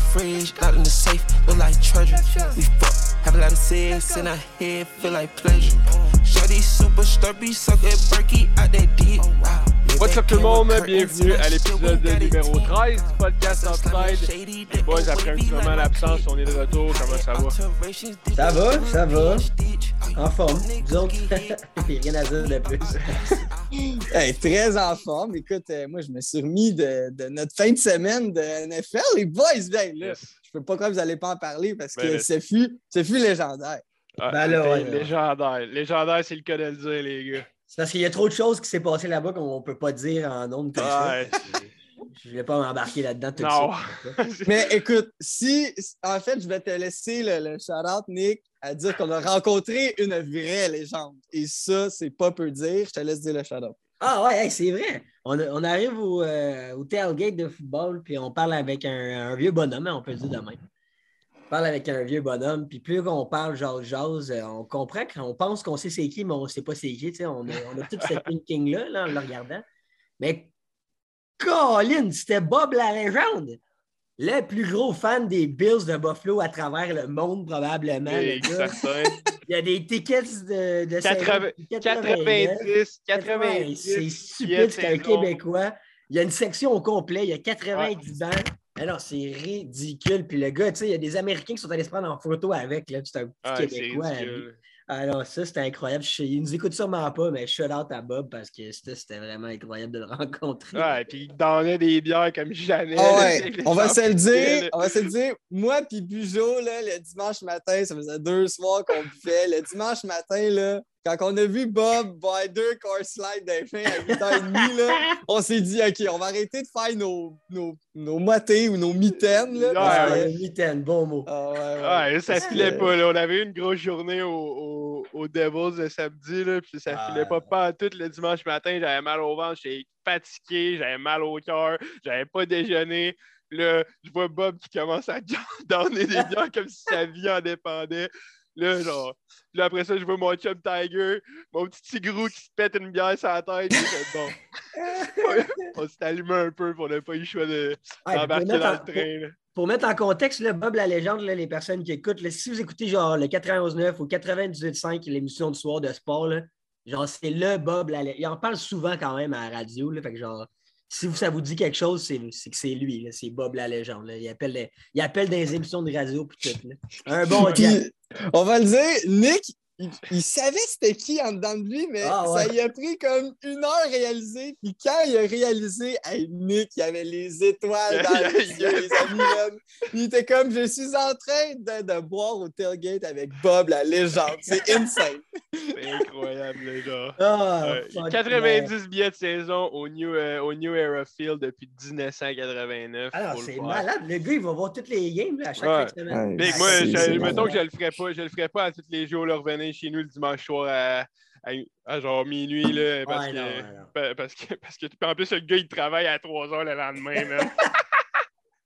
fridge, locked in the safe, look like treasure. We fuck, have a lot of sex, in our head feel like pleasure. Shorty super sturdy, suck that Berkey out that dick. What's up tout le monde, bienvenue à l'épisode numéro 13 du podcast Upside. Les boys, après un petit moment d'absence, on est de retour, comment ça va? Ça va, ça va. En forme. Vous autres, il rien à dire de plus. hey, très en forme. Écoute, euh, moi, je me suis remis de, de, notre fin de semaine de NFL. Les boys, ben, là, yes. je peux pas croire que vous n'allez pas en parler parce que ben, ce, fut, ce fut légendaire. Ah, ben là, ouais, légendaire. Légendaire, c'est le cas de le dire, les gars. C'est parce qu'il y a trop de choses qui s'est passées là-bas qu'on ne peut pas dire en nombre comme ouais, ça. Je ne vais pas m'embarquer là-dedans tout de suite. Mais écoute, si en fait, je vais te laisser le, le shout-out, Nick, à dire qu'on a rencontré une vraie légende. Et ça, c'est pas peu dire. Je te laisse dire le shout-out. Ah ouais, c'est vrai. On, on, arrive au, euh, au, tailgate de football, puis on parle avec un, vieux bonhomme, hein, on peut le dire de même parle avec un vieux bonhomme, puis plus qu'on parle genre jase, euh, on comprend qu'on pense qu'on sait c'est qui, mais on ne sait pas c'est qui. On a, on a tout ce thinking-là là, en le regardant. Mais Colin, c'était Bob la légende. Le plus gros fan des Bills de Buffalo à travers le monde, probablement. Le Il y a des tickets de, de 80, 90, 90. C'est stupide, c'est un Québécois. Il y a une section au complet, il y a 90 bancs. Alors, c'est ridicule. Puis le gars, tu sais, il y a des Américains qui sont allés se prendre en photo avec. C'est un petit ah, Québécois. Alors, ça, c'était incroyable. Il nous écoute sûrement pas, mais shout out à Bob parce que c'était vraiment incroyable de le rencontrer. Ouais, puis il donnait des bières comme jamais. Ah ouais. on va se le dire. On va se le dire. Moi, puis Bujo, là, le dimanche matin, ça faisait deux soirs qu'on buvait. Le dimanche matin, là, quand on a vu Bob boire deux car slide d'un fin à 8h30, là, on s'est dit, OK, on va arrêter de faire nos, nos, nos motés ou nos mitaines. Là, ouais, mitaines, bon mot. Ah, ouais, ça se filait pas. Là. On avait eu une grosse journée au, au, au Devils le samedi, là, puis ça filait pas pas tout le dimanche matin. J'avais mal au ventre, j'étais fatigué, j'avais mal au cœur, j'avais pas déjeuné. Là, je vois Bob qui commence à donner des bières comme si sa vie en dépendait. Là, genre, puis après ça, je vois mon chum Tiger, mon petit tigrou qui se pète une bière sur la tête. bon. on s'est allumé un peu, pour ne pas eu le choix d'embarquer dans le train. Pour, mettre en contexte, là, Bob la légende, là, les personnes qui écoutent, si vous écoutez genre le 91.9 ou 98.5, l'émission du soir de sport, là, genre c'est le Bob la légende. Il en parle souvent quand même à la radio. Là, fait que genre, si ça vous dit quelque chose, c'est que c'est lui, c'est Bob la légende. Là. Il, appelle il appelle des émissions de radio tout. Là. Un bon gars. On va le dire, Nick, il, savait c'était qui en dedans de lui, mais ah, ça lui a pris comme une heure à réaliser. Puis quand il a réalisé, hey, Nick, il y avait les étoiles dans les yeux, les amis. Il était comme, je suis en train de, de, boire au tailgate avec Bob, la légende. C'est insane. C'est incroyable, les gars. Ah, 90 billets de saison au New, euh, au New Era Field depuis 1989. Alors, c'est malade. Le gars, il va voir toutes les games à chaque semaine. Big, moi, je, mettons que je le ferais pas. Je le ferais pas à tous les jours, le chez nous le dimanche soir à, genre minuit. Là, parce, que, parce, que, parce que en plus, le gars, il travaille à 3 heures le lendemain.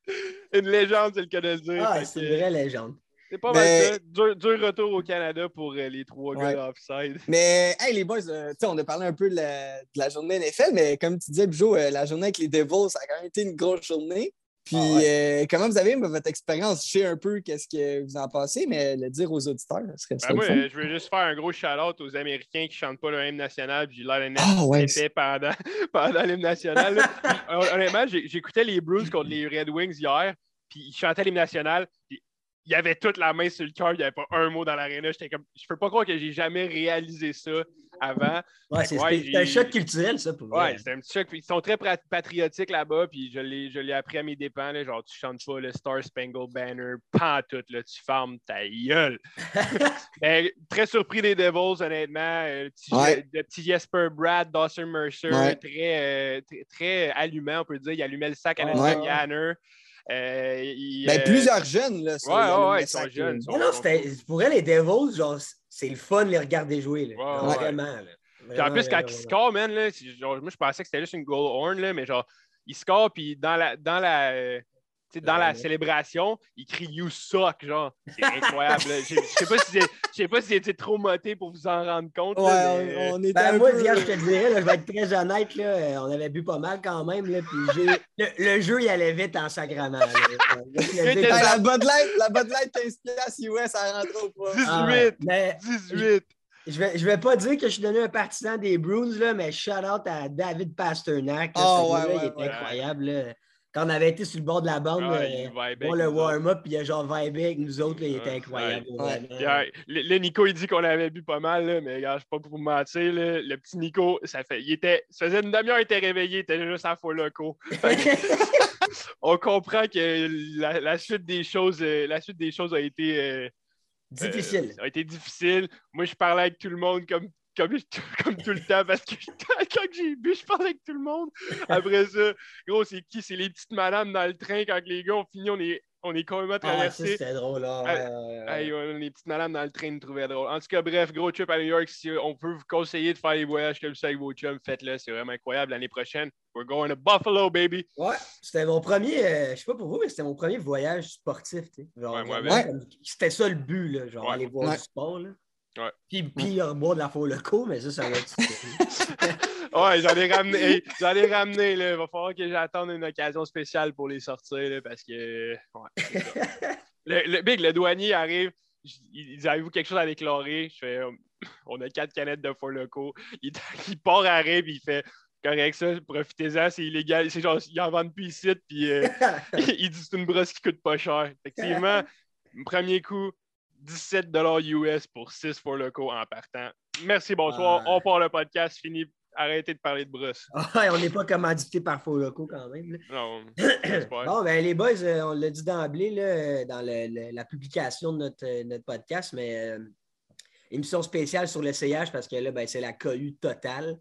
Une légende, c'est le cas de le dire. Ah, c'est une vraie légende. C'est pas mal ça. Dur, retour au Canada pour euh, les trois gars offside. Mais, hey, les boys, euh, on a parlé un peu de la, de la journée NFL, mais comme tu disais, Bijou, euh, la journée avec les Devils, ça a quand même été une grosse journée. Puis, ah euh, comment vous avez votre expérience? Je sais un peu qu'est-ce que vous en pensez, mais le dire aux auditeurs, serait ben moi, je veux juste faire un gros shout-out aux Américains qui ne chantent pas le hymne national, puis j'ai l'air oh, ouais, pendant, pendant l'hymne national. Honnêtement, j'écoutais les Bruins contre les Red Wings hier, puis ils chantaient l'hymne national, il y avait toute la main sur le cœur, il n'y avait pas un mot dans l'aréna. J'étais comme, je peux pas croire que j'ai jamais réalisé ça avant. Ouais, c'est un choc culturel, ça, pour Ouais, c'est un petit choc. Ils sont très patriotiques là-bas, puis je l'ai appris à mes dépens. Là, genre, tu chantes pas le Star Spangled Banner, pas tout, là, tu fermes ta gueule. très surpris des Devils, honnêtement. Euh, le petit, Jesper Brad, Dawson Mercer, très, euh, très, très, allumant, on peut dire. Il allumait le sac à Nathan Yanner. Euh, ben, euh, plusieurs jeunes, là. Ouais, ouais, ils sont jeunes. non, non, pour elle, les Devils, genre, c'est le fun de les regarder jouer. Là. Vraiment. Là. en plus, quand ils scorent, man, là, genre, moi, je pensais que c'était juste une goal horn, là, mais genre, ils scorent, puis dans la. Dans la dans la célébration, il crie You suck, genre. C'est incroyable. Je sais pas si sais pas si c'était trop moté pour vous en rendre compte. Ouais, on, était ben, moi, je te dirais, je vais être très honnête, là, euh, on avait bu pas mal quand même. Là, puis le, le, jeu, il allait vite en sacrament. la Bud Light, la Bud Light 15 US, ça rentre pas. 18! 18! Je vais, je vais pas dire que je suis devenu un partisan des Bruins, là, mais shout out à David Pasternak. oh, ouais, ouais, il était incroyable quand on avait été sur le bord de la bande, euh, pour le warm-up, puis il y a genre vibe avec nous autres, là, il était incroyable. le, Nico, il dit qu'on avait bu pas mal, mais je ne sais pas pour vous mentir. le petit Nico, ça fait, il était, ça faisait une demi-heure, il était réveillé, il était juste à faux loco. on comprend que la, suite des choses, euh, la suite des choses a été. Euh, difficile. a été difficile. Moi, je parlais avec tout le monde comme comme, comme tout le temps, parce que quand j'ai bu, je parlais avec tout le monde. Après ça, gros, c'est qui? C'est les petites madames dans le train quand les gars ont fini, on est, on est complètement ah, traversés. c'était drôle, là. les petites madames dans le train nous trouvaient drôle. En tout cas, bref, gros trip à New York. Si on peut vous conseiller de faire les voyages comme ça avec vos chums, faites-le. C'est vraiment incroyable. L'année prochaine, we're going to Buffalo, baby. Ouais, c'était mon premier, euh, je sais pas pour vous, mais c'était mon premier voyage sportif. ouais, C'était ça le but, là, genre aller voir du sport. Là. Ouais. Puis, puis boire de la foule co, mais ça, ça va être. ouais, j'en ai ramené. j'en ai ramené. Là. Il va falloir que j'attende une occasion spéciale pour les sortir là, parce que. Ouais, le, Big, le douanier arrive. Ils avez-vous quelque chose à déclarer? Je fais, on a quatre canettes de four loco. Il, il part à puis il fait correct ça, profitez-en, c'est illégal. C'est genre, ils en vendent plus ici, puis euh, il dit c'est une brosse qui coûte pas cher. Effectivement, premier coup, 17 US pour 6 for loco en partant. Merci, bonsoir. On part le podcast. Fini. Arrêtez de parler de brosse. on n'est pas commandité par Faux Loco quand même. Non, bon, ben, les boys, euh, on l'a dit d'emblée dans la publication de notre, euh, notre podcast, mais euh, émission spéciale sur l'essayage parce que là, ben, c'est la cohue totale.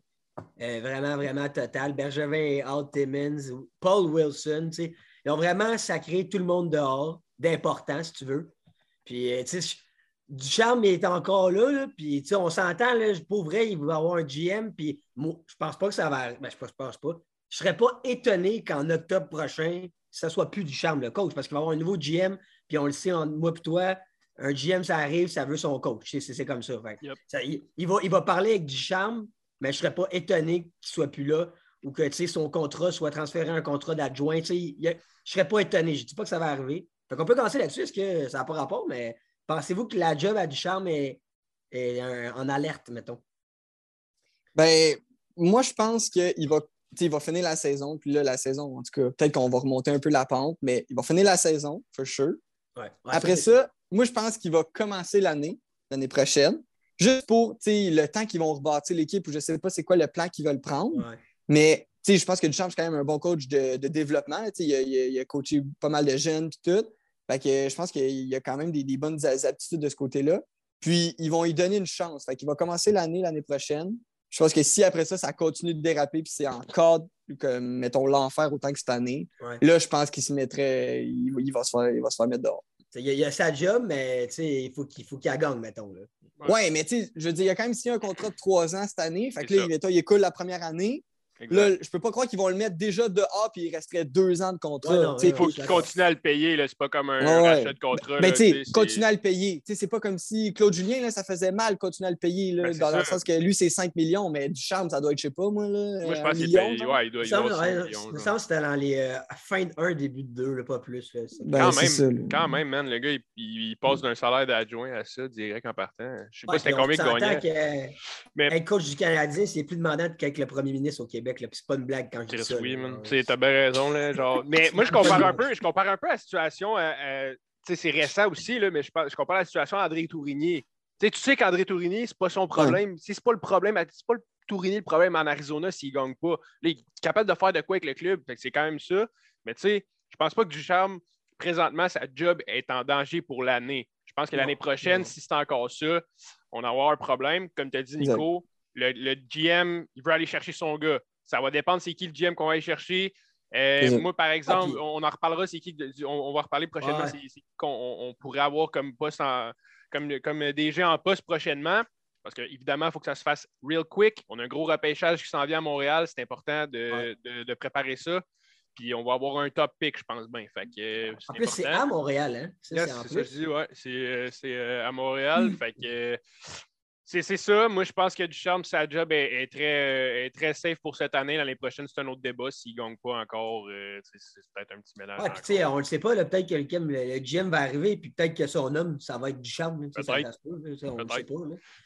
vraiment, vraiment totale. Bergevin et Al Timmons, Paul Wilson, ils ont vraiment sacré tout le monde dehors, d'important, si tu veux. Puis, euh, tu sais, Ducharme est encore là, là puis tu sais, on s'entend, là, pour vrai, il va avoir un GM, puis moi, je pense pas que ça va. Ben, je pense, pense pas. Je serais pas étonné qu'en octobre prochain, ça soit plus Ducharme le coach, parce qu'il va avoir un nouveau GM, puis on le sait, en, moi et toi, un GM, ça arrive, ça veut son coach. C'est comme ça. il, va, il va parler avec Ducharme, mais je ne serais pas étonné qu'il ne soit plus là ou que son contrat soit transféré à un contrat d'adjoint. Je ne serais pas étonné. Je ne dis pas que ça va arriver. Donc, on peut commencer là-dessus. Est-ce que ça n'a pas rapport, mais pensez-vous que la job à Ducharme est, est en alerte, mettons? Ben, moi, je pense qu'il va, il va finir la saison. Puis là, la saison, en tout cas, peut-être qu'on va remonter un peu la pente, mais il va finir la saison, for sure. Après ça, moi, je pense qu'il va commencer l'année, l'année prochaine, juste pour le temps qu'ils vont rebâtir l'équipe, ou je ne sais pas c'est quoi le plan qu'ils veulent prendre. Mais je pense que Duchamp, c'est quand même un bon coach de, développement. Il a, coaché pas mal de jeunes et tout. Fait que je pense qu'il y a quand même des, bonnes aptitudes de ce côté-là. Puis, ils vont lui donner une chance. Fait qu'il va commencer l'année l'année prochaine. Je pense que si après ça, ça continue de déraper, puis c'est encore, comme, mettons, l'enfer autant que cette année, là, je pense qu'il se mettrait, il, va se faire, il va se faire mettre dehors. Il y, a, sa job, mais il faut qu'il faut qu'il gagne, mettons. Là. Ouais, mais tu sais, je veux dire, il a quand même signé un contrat de trois ans cette année. Fait que là, il, il écoule la première année. Là, je peux pas croire qu'ils vont le mettre déjà de A puis il resterait deux ans de contrat. il faut qu'ils continuent à le payer. C'est pas comme un, rachat de contrat. Mais tu sais, continuer à le payer. C'est pas comme si Claude Julien, là, ça faisait mal continuer à le payer. Là, ben, dans le sens que lui, c'est 5 millions, mais du charme, ça doit être, je sais pas, moi. Là, moi, je pense qu'il paye. Ouais, il doit, il me semble que c'était dans les euh, fin de 1, début de 2, pas plus. Ben, quand, même, quand même, man, le gars, il, passe d'un salaire d'adjoint à ça direct en partant. Je sais pas c'était combien il gagnait. Mais... Être coach du Canadien, c'est plus demandant qu'être le premier ministre au Québec. Puis c'est pas une blague quand je dis ça. Oui, t'as bien raison. Là, genre... Mais moi, je compare un peu, je compare un peu la situation. Euh, euh, c'est récent aussi, là, mais je, je, compare la situation à André Tourigny. tu sais qu'André Tourigny, c'est pas son problème. C'est pas le problème. C'est pas le Tourigny le problème en Arizona s'il gagne pas. il est capable de faire de quoi avec le club. C'est quand même ça. Mais tu sais, je pense pas que Ducharme, présentement, sa job est en danger pour l'année. Je pense que l'année prochaine, si c'est encore ça, on va avoir un problème. Comme tu as dit, Nico, le, le, GM, il veut aller chercher son gars. Ça va dépendre c'est qui le GM qu'on va aller chercher. Euh, moi, par exemple, on en reparlera, c'est qui, on, va reparler prochainement, c'est qui qu'on on pourrait avoir comme poste comme, comme DG en poste prochainement. Parce qu'évidemment, il faut que ça se fasse real quick. On a un gros repêchage qui s'en vient à Montréal. C'est important de, préparer ça. puis on va avoir un top pick, je pense bien. Fait que, en plus, c'est à Montréal, hein? c'est ça, je dis, ouais. C'est à Montréal. Fait que c'est ça. Moi, je pense que Ducharme, sa job est, très, est très safe pour cette année. L'année prochaine, c'est un autre débat. S'il ne gagne pas encore, euh, c'est peut-être un petit mélange. Ah, on ne le sait pas. Peut-être que le, le, GM va arriver, puis peut-être que son homme, ça va être Ducharme. Ça, ça,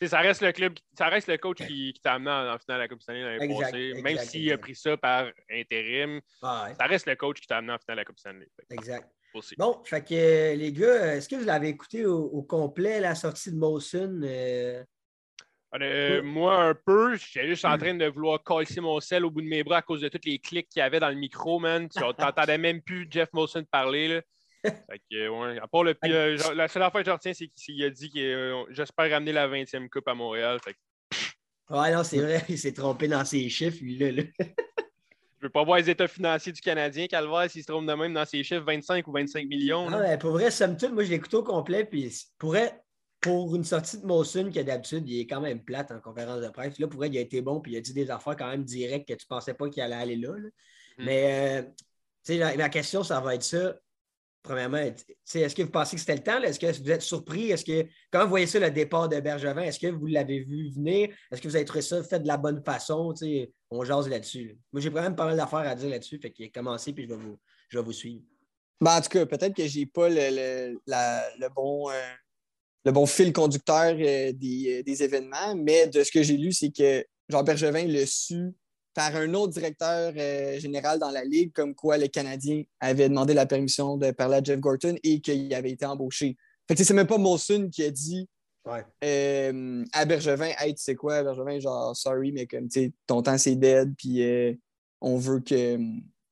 ça reste le club, ça reste le coach qui, t'a amené en, finale à la Coupe Stanley l'année passée. Même s'il a pris ça par intérim, ça reste le coach qui t'a amené en finale à la Coupe Stanley. Exact. Bon, fait que les gars, est-ce que vous l'avez écouté au, complet, la sortie de Mawson? Euh? Euh, moi, un peu, j'étais juste en hmm. train de vouloir casser mon sel au bout de mes bras à cause de tous les clics qu'il y avait dans le micro, man. Tu n'entendais même plus Jeff Molson parler. Là. Fait que, ouais, à part le, euh, la seule affaire que je retiens, c'est qu'il a dit que euh, j'espère ramener la 20e Coupe à Montréal. Fait Ouais, non, c'est vrai, il s'est trompé dans ses chiffres, lui, là. Je veux pas voir les états financiers du Canadien, Calvaire, s'il se trompe de même dans ses chiffres 25 ou 25 millions. Non, mais pour vrai, somme toute, moi, je l'ai écouté au complet, puis pourrait pour une sortie de Mosun qui d'habitude, il est quand même plate en conférence de presse. Là, pour elle, il a été bon, puis il a dit des affaires quand même directes que tu ne pensais pas qu'il allait aller là. Mm. Mais, euh, tu sais, ma question, ça va être ça. Premièrement, est-ce que vous pensez que c'était le temps? Est-ce que vous êtes surpris? Est-ce que, comment vous voyez ça, le départ de Bergevin? Est-ce que vous l'avez vu venir? Est-ce que vous avez trouvé ça fait de la bonne façon? on jase là-dessus. Moi, j'ai quand même pas mal d'affaires à dire là-dessus. Fait qu'il a commencé, puis je vais vous, je vais vous suivre. Ben, en tout cas, peut-être que j'ai pas le, le bon. Euh, le bon fil conducteur euh, euh, des, événements, mais de ce que j'ai lu, c'est que Jean Bergevin l'a su par un autre directeur euh, général dans la Ligue, comme quoi le Canadien avait demandé la permission de parler à Jeff Gorton et qu'il avait été embauché. Fait que c'est même pas Molson qui a dit à Bergevin, hey, tu sais quoi, Bergevin, genre, sorry, mais comme, tu sais, ton temps c'est dead, puis on veut que.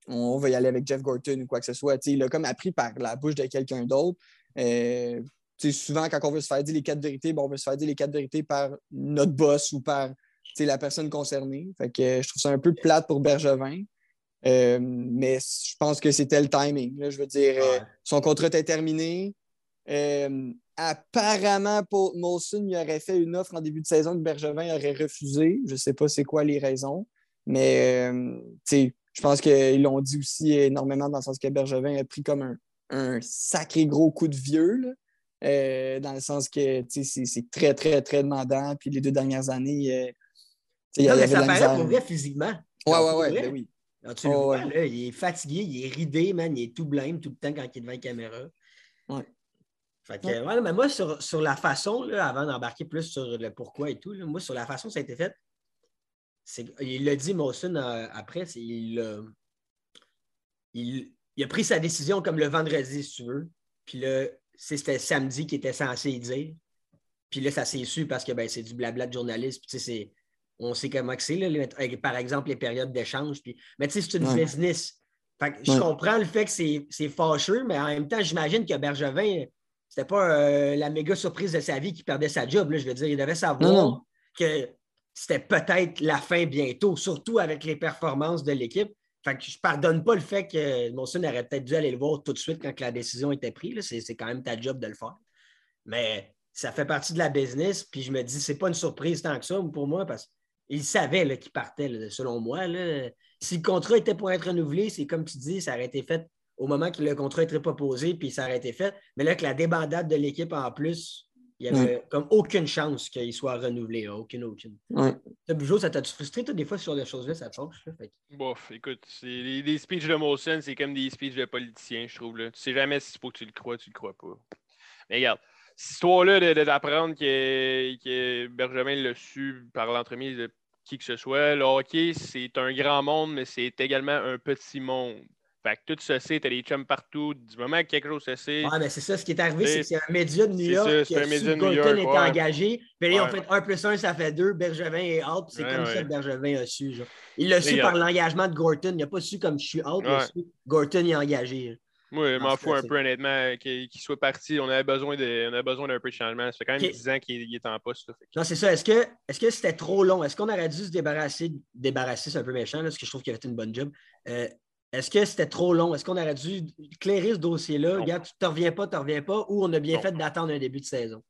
On va y aller avec Jeff Gorton ou quoi que ce soit. il a comme appris par la bouche de quelqu'un d'autre souvent, quand on veut se faire dire les quatre vérités, bon, on veut se faire dire les quatre vérités par notre boss ou par la personne concernée. Fait que, je trouve ça un peu plate pour Bergevin. Euh, mais je pense que c'était le timing. je veux dire, euh, son contrat était terminé. Euh, apparemment, pour Molson, il aurait fait une offre en début de saison que Bergevin aurait refusé. Je ne sais pas c'est quoi les raisons. Mais je pense qu'ils l'ont dit aussi énormément dans le sens que Bergevin a pris comme un, un sacré gros coup de vieux. Euh, dans le sens que c'est très, très, très demandant. Puis les deux dernières années, euh, il y avait ça paraît pour vrai physiquement. Oui, oui, oui. oui. tu vois, là, il est fatigué, il est ridé, man, il est tout blême tout le temps quand il est devant la caméra. Ouais. Fait que, ouais. mais moi, sur, sur la façon, là, avant d'embarquer plus sur le pourquoi et tout, là, moi, sur la façon ça a été fait, il l'a dit, Mawson, euh, après, il, il, il, a pris sa décision comme le vendredi, si tu veux. Puis là, c'était samedi qui était censé dire. Puis là, ça s'est su parce que ben, c'est du blabla de journaliste. Puis, on sait comment c'est, par exemple, les périodes d'échange. Puis... Mais tu sais, c'est une business. je comprends le fait que c'est fâcheux, mais en même temps, j'imagine que Bergevin, c'était pas euh, la méga surprise de sa vie qui perdait sa job. Là, je veux dire, il devait savoir que c'était peut-être la fin bientôt, surtout avec les performances de l'équipe. Fait que je pardonne pas le fait que Monson aurait peut-être dû aller le voir tout de suite quand la décision était prise. C'est quand même ta job de le faire. Mais ça fait partie de la business. Puis je me dis, c'est pas une surprise tant que ça pour moi parce qu'il savait qu'il partait, selon moi. Là. Si le contrat était pour être renouvelé, c'est comme tu dis, ça aurait été fait au moment que le contrat était proposé, puis ça aurait été fait. Mais là, que la débandade de l'équipe en plus, il n'y avait comme aucune chance qu'il soit renouvelé. Aucune, aucune. Ouais. ça t'a frustré, toi, des fois, sur des choses-là, ça te change? Bof, écoute, les, les, speeches de Molson, c'est comme des speeches de politiciens, je trouve. Là. Tu sais jamais si faut que tu le crois, tu le crois pas. Mais regarde, cette histoire-là d'apprendre que, que Benjamin l'a su par l'entremise de qui que ce soit, le hockey, c'est un grand monde, mais c'est également un petit monde. Fait que tout ça, c'est, t'as des chums partout. Du moment que quelque chose se sait. Ouais, mais c'est ça, ce qui est arrivé, c'est que c'est un média de New York. C'est un média de New York. était engagé. Puis là, ils ont fait 1 plus 1, ça fait 2. Bergevin est out. C'est comme ça que Bergevin a su. Genre. Il l'a su par l'engagement de Gorton. Il n'a pas su comme je suis out. Su Gorton est engagé. Oui, je m'en fous un peu, honnêtement, qu'il soit parti. On avait besoin d'un peu de changement. Ça fait quand même 10 ans qu'il est en poste. Non, c'est ça. Est-ce que c'était trop long? Est-ce qu'on aurait dû se débarrasser, débarrasser, c'est un peu méchant, là, parce que je trouve qu'il a fait une bonne job. Euh, est-ce que c'était trop long? Est-ce qu'on aurait dû clairer ce dossier-là? Regarde, tu ne reviens pas, tu ne reviens pas, ou on a bien fait d'attendre un début de saison?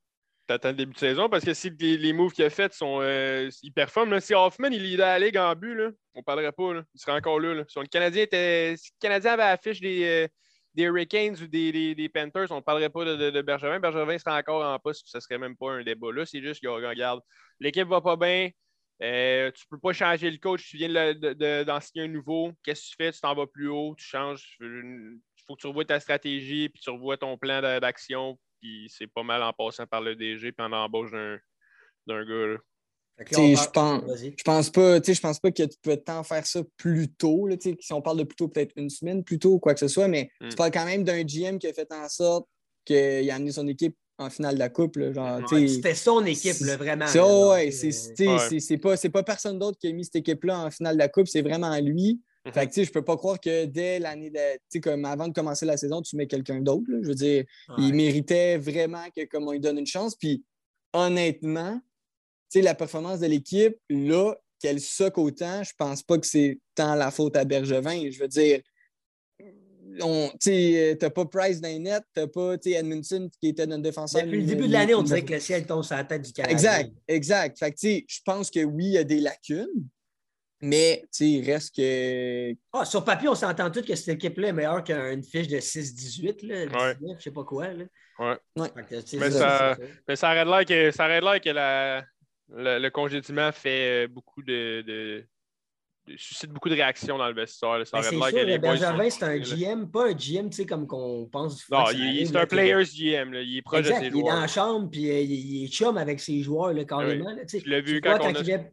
T'attends le début de saison parce que si les, moves qu'il a faits sont. Euh, ils performent. Si Hoffman il est la ligue en but, là, on parlerait pas. Il serait encore là. Si le Canadien était. Si le Canadien avait affiché des, euh, des Hurricanes ou des, des, Panthers, on ne parlerait pas de, de, Bergevin. Bergevin serait encore en poste, ce serait même pas un débat. Là, c'est juste que regarde, l'équipe va pas bien. Euh, tu peux pas changer le coach, tu viens d'en signer un nouveau. Qu'est-ce que tu fais? Tu t'en vas plus haut, tu changes. Il faut que tu revoies ta stratégie, puis tu revois ton plan d'action c'est pas mal en passant par le DG puis en embauche d'un gars. Je pense, je pense pas, je pense pas que tu peux tant faire ça plus tôt. Là, si on parle de plus tôt, peut-être une semaine plus tôt ou quoi que ce soit, mais tu hmm. parles quand même d'un GM qui a fait en sorte qu'il a amené son équipe en finale de la Coupe. C'était son équipe, vraiment. C'est pas, pas personne d'autre qui a mis cette équipe-là en finale de la Coupe, c'est vraiment lui. Mhm. Fait que, tu sais, je peux pas croire que dès l'année de. Tu sais, comme avant de commencer la saison, tu mets quelqu'un d'autre. Je veux dire, il méritait vraiment que, comme on lui donne une chance. Puis, honnêtement, tu sais, la performance de l'équipe, là, qu'elle soque autant, je pense pas que c'est tant la faute à Bergevin. Je veux dire, tu n'as pas Price dans les nets, tu pas Edmondson qui était notre défenseur. Depuis le début de l'année, on dirait que le ciel tombe sur la tête du Canadien. Exact, exact. Fait que, je pense que oui, il y a des lacunes, mais il reste que. Ah, sur papier, on s'entend tous que cette équipe-là est meilleure qu'une fiche de 6-18, 19, je sais pas quoi. Là. Ouais. mais, ça, mais ça arrête l'air que, ça arrête que la, le, le, congédiement fait beaucoup de, de, suscite beaucoup de réactions dans le vestiaire. Ça c'est sûr, c'est un GM, pas un GM, tu sais, comme qu'on pense. Non, c'est un player's GM. Là. Il est proche exact, de ses joueurs. Il est dans la chambre, puis euh, il, est chum avec ses joueurs, là, carrément. Oui. Là, je l'ai vu quand, on a... vient...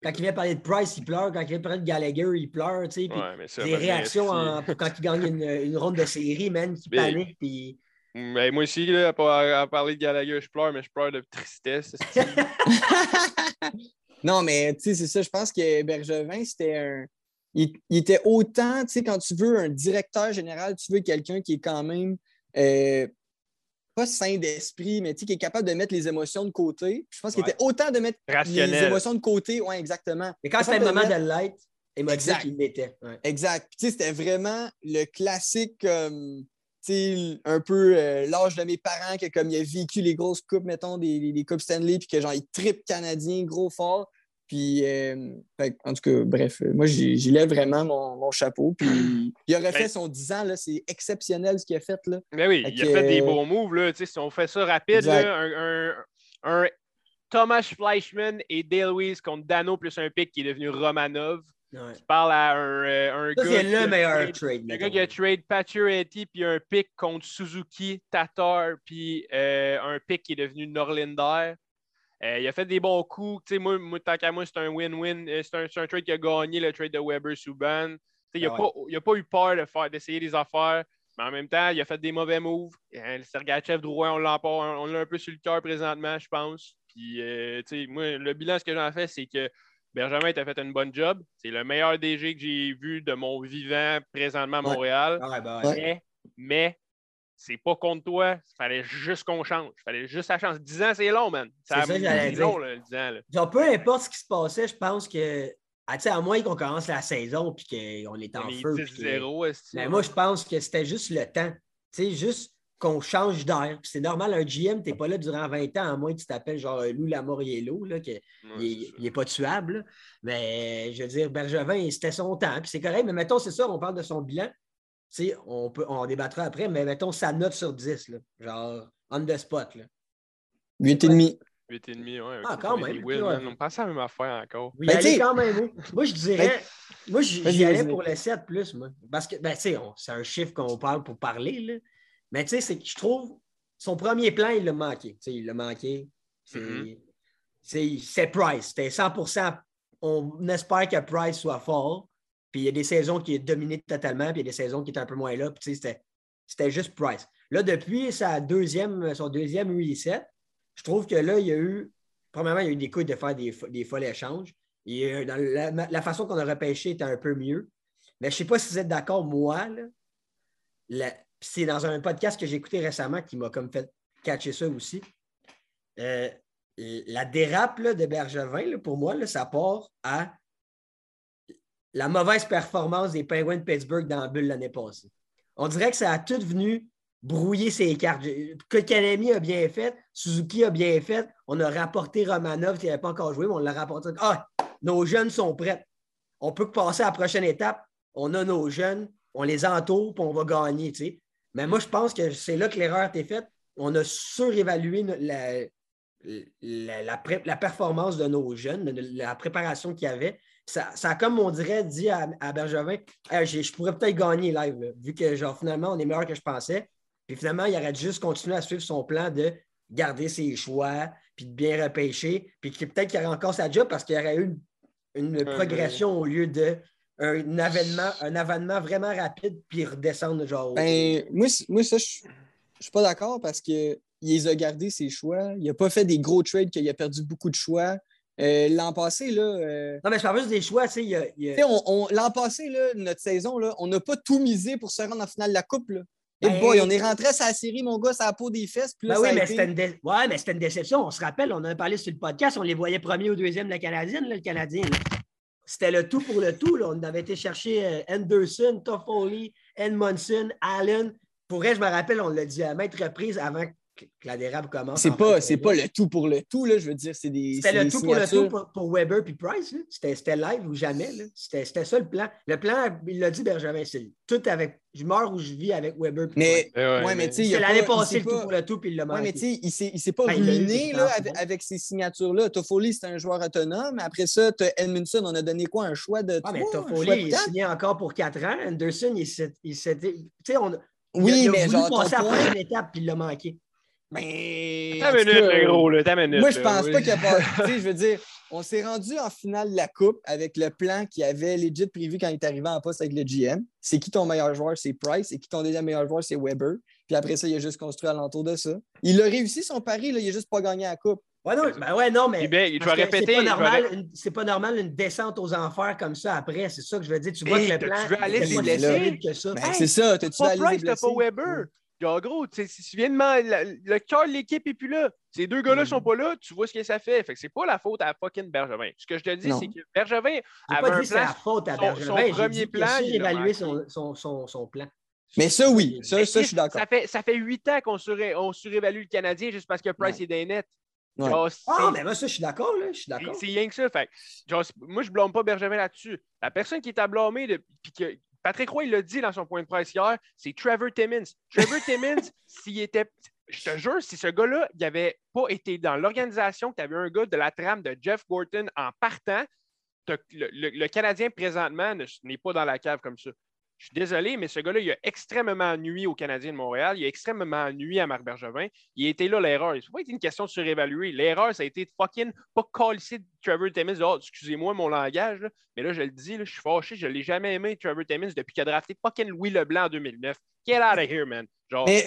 Quand il vient parler de Price, il pleure. Quand il vient parler de Gallagher, il pleure. Tu sais, puis des réactions quand il gagne une, une, ronde de série, man, qui panique. Puis... Ben, moi aussi, là, à, parler de Gallagher, je pleure, mais je pleure de tristesse. non, mais tu sais, c'est ça. Je pense que Bergevin, c'était un. Il, était autant, tu sais, quand tu veux un directeur général, tu veux quelqu'un qui est quand même euh, pas sain d'esprit, mais qui est capable de mettre les émotions de côté. Je pense qu'il était autant de mettre les émotions de côté. Oui, exactement. Mais quand c'était le moment de l'être, émotif, il l'était. Exact. Puis, c'était vraiment le classique, un peu euh, l'âge de mes parents, que comme il a vécu les grosses coupes, mettons, des, des, coupes Stanley, puis que genre, il tripe canadien, gros fort. Puis, euh, en tout cas, bref, moi, j'y lève vraiment mon, chapeau. Puis, il aurait fait son 10 ans, c'est exceptionnel ce qu'il a fait. Là. Mais ben oui, il a fait des bons moves. Là, si on fait ça rapide, un, Thomas Fleischman et Dale Weiss contre Dano plus un pic qui est devenu Romanov. Tu parles à un, euh, un ça, C'est le meilleur trade. Le gars qui a trade Pacioretty puis un pic contre Suzuki, Tatar, puis euh, un pic qui est devenu Norlinder. Euh, il a fait des bons coups. moi, moi, tant qu'à moi, c'est un win-win. C'est un, un, trade qui a gagné le trade de Weber-Subban. Il n'a ah pas, pas, eu peur de faire, d'essayer des affaires, mais en même temps, il a fait des mauvais moves. Euh, Sergachev Drouin, on l'a on un peu sur le cœur présentement, je pense. Puis, moi, le bilan, ce que j'en fais, c'est que Benjamin a fait un bon job. C'est le meilleur DG que j'ai vu de mon vivant présentement à Montréal. Ben mais, mais c'est pas contre toi. Il fallait juste qu'on change. Il fallait juste la chance. 10 ans, c'est long, man. C'est ça, j'allais dire. Long, là, 10 ans. Là. peu importe ce qui se passait, je pense que. Ah, à moins qu'on commence la saison et qu'on est en feu. 0 Mais moi, je pense que c'était juste le temps. sais, juste qu'on change d'air. C'est normal, un GM, tu n'es pas là durant 20 ans, à moins que tu t'appelles genre Lou Lamoriello, là, que il n'est pas tuable. Mais je veux dire, Bergevin, c'était son temps. Puis c'est correct, mais mettons, c'est ça, on parle de son bilan on, peut, on débattra après, mais mettons sa note sur 10, là, genre on the spot. 8,5. 8,5, ouais. Ah, quand même. On passe à la même affaire encore. Oui, ben, quand même. Moi, je dirais. moi, j'y allais pour le 7 plus, moi. Parce que, ben, tu sais, c'est un chiffre qu'on parle pour parler, là. Mais tu sais, c'est que je trouve son premier plan, il l'a manqué. Tu sais, il l'a manqué. C'est mm-hmm. Price. C'était 100% On espère que Price soit fort. Puis il y a des saisons qui est dominé totalement, puis il y a des saisons qui étaient un peu moins là. Puis c'était, c'était juste Price. Là, depuis sa deuxième, son deuxième reset, je trouve que là, il y a eu. Premièrement, il y a eu des couilles de faire des, des folles échanges. Et, dans la, façon qu'on a repêché était un peu mieux. Mais je ne sais pas si vous êtes d'accord, moi. C'est dans un podcast que j'ai écouté récemment qui m'a comme fait catcher ça aussi. Euh, la dérape de Bergevin, pour moi, ça part à la mauvaise performance des Penguins de Pittsburgh dans la bulle l'année passée. On dirait que ça a tout venu brouiller ses cartes. Que Kanemi a bien fait, Suzuki a bien fait. On a rapporté Romanov qui n'avait pas encore joué, mais on l'a rapporté. Ah, nos jeunes sont prêts. On peut passer à la prochaine étape. On a nos jeunes, on les entoure, puis on va gagner. Mais moi, je pense que c'est là que l'erreur a été faite. On a surévalué la, la, performance de nos jeunes, la préparation qu'il y avait. Ça, ça, a, comme on dirait, dit à, Bergevin je, pourrais peut-être gagner live, vu que genre, finalement, on est meilleur que je pensais. Puis finalement, il aurait juste continué à suivre son plan de garder ses choix, puis de bien repêcher, puis peut-être qu'il aurait encore sa job parce qu'il y aurait eu une, progression au lieu de un avènement, un avènement vraiment rapide, puis redescendre genre. Ben, moi, moi, ça, je ne suis pas d'accord parce qu'il les a gardés ses choix. Il n'a pas fait des gros trades qu'il a perdu beaucoup de choix. Euh, l'an passé, là. Euh, non, mais je parle juste des choix, tu sais. L'an passé, là, notre saison, là, on n'a pas tout misé pour se rendre en finale de la Coupe. Là. Ben... boy, on est rentré à sa série, mon gars, ça a peau des fesses. Ben oui, mais c'était une, ouais, mais une déception. On se rappelle, on en a parlé sur le podcast, on les voyait premier ou deuxième de la Canadienne, le Canadien. C'était le tout pour le tout. On avait été chercher euh, Anderson, Toffoli, Edmondson, Allen. Pour elle, je me rappelle, on l'a dit à maintes reprises avant que la dérape commence. C'est pas, c'est pas le tout pour le tout, là, je veux dire, c'est des. C'était le tout pour le tout pour, Weber puis Price. C'était live ou jamais. C'était ça le plan. Le plan, il l'a dit Benjamin, c'est tout avec. Je meurs ou je vis avec Weber. Puis mais, ouais, mais, tu sais. C'est l'année passée le tout pour le tout, puis il l'a manqué. Ouais, mais tu sais, il s'est pas ben, ruiné là, avec, ces signatures-là. Toffoli, c'est un joueur autonome. Après ça, Edmundson, on a donné quoi Un choix de. Ah, mais Toffoli, il est signé encore pour 4 ans. Anderson, il s'était. Tu sais, on. Oui, il a, mais voulu genre. passer à la prochaine étape, puis il l'a manqué. Mais. T'as minute, le gros, là. T'as minute. Moi, je pense pas qu'il y a pas. tu sais, je veux dire, on s'est rendu en finale de la Coupe avec le plan qui avait legit prévu quand il est arrivé en poste avec le GM. C'est qui ton meilleur joueur? C'est Price. Et qui ton deuxième meilleur joueur? C'est Weber. Puis après ça, il a juste construit alentour de ça. Il a réussi son pari, là. il a juste pas gagné la Coupe. Ouais, non, ben ouais, non, mais. je vais répéter. C'est pas, normal, une, pas normal une descente aux enfers comme ça après. C'est ça que je veux dire. Tu vois que le plan. Tu veux aller blesser? Ben, c'est ça. Tu veux aller Price, pas Weber. Genre, gros, si tu viens de le, cœur de l'équipe n'est plus là. Ces deux gars-là ne sont mm. pas là, tu vois ce que ça fait. Fait que c'est pas la faute à fucking Bergevin. Ce que je te dis, c'est que Bergevin avait pas dit la faute à Bergevin. Son, premier plan. Il a évalué son, son, son, plan. Mais ça, oui. Ça, ça je suis d'accord. Ça fait, ça fait huit ans qu'on on surévalue le Canadien juste parce que Price est des nets. ah, mais moi, ça, je suis d'accord. Je suis d'accord. C'est rien que ça. Fait, genre, moi, je ne blâme pas Bergevin là-dessus. La personne qui est à blâmer, puis que, Patrick Roy, l'a dit dans son point de presse hier, c'est Trevor Timmins. Trevor Timmins, s'il était. Je te jure, si ce gars-là n'avait pas été dans l'organisation, que tu avais un gars de la trame de Jeff Gorton en partant, le Canadien présentement n'est pas dans la cave comme ça. Je suis désolé, mais ce gars-là, il a extrêmement nuit aux Canadiens de Montréal. Il a extrêmement nuit à Marc Bergevin. Il a été là l'erreur. Ça n'a pas été une question de surévaluer. L'erreur, ça a été de fucking pas ici de Trevor Timmins. Oh, excusez-moi mon langage, mais là, je le dis, je suis fâché. Je ne l'ai jamais aimé, Trevor Timmins, depuis qu'il a drafté fucking Louis Leblanc en 2009. Get out of here, man. Genre, mais,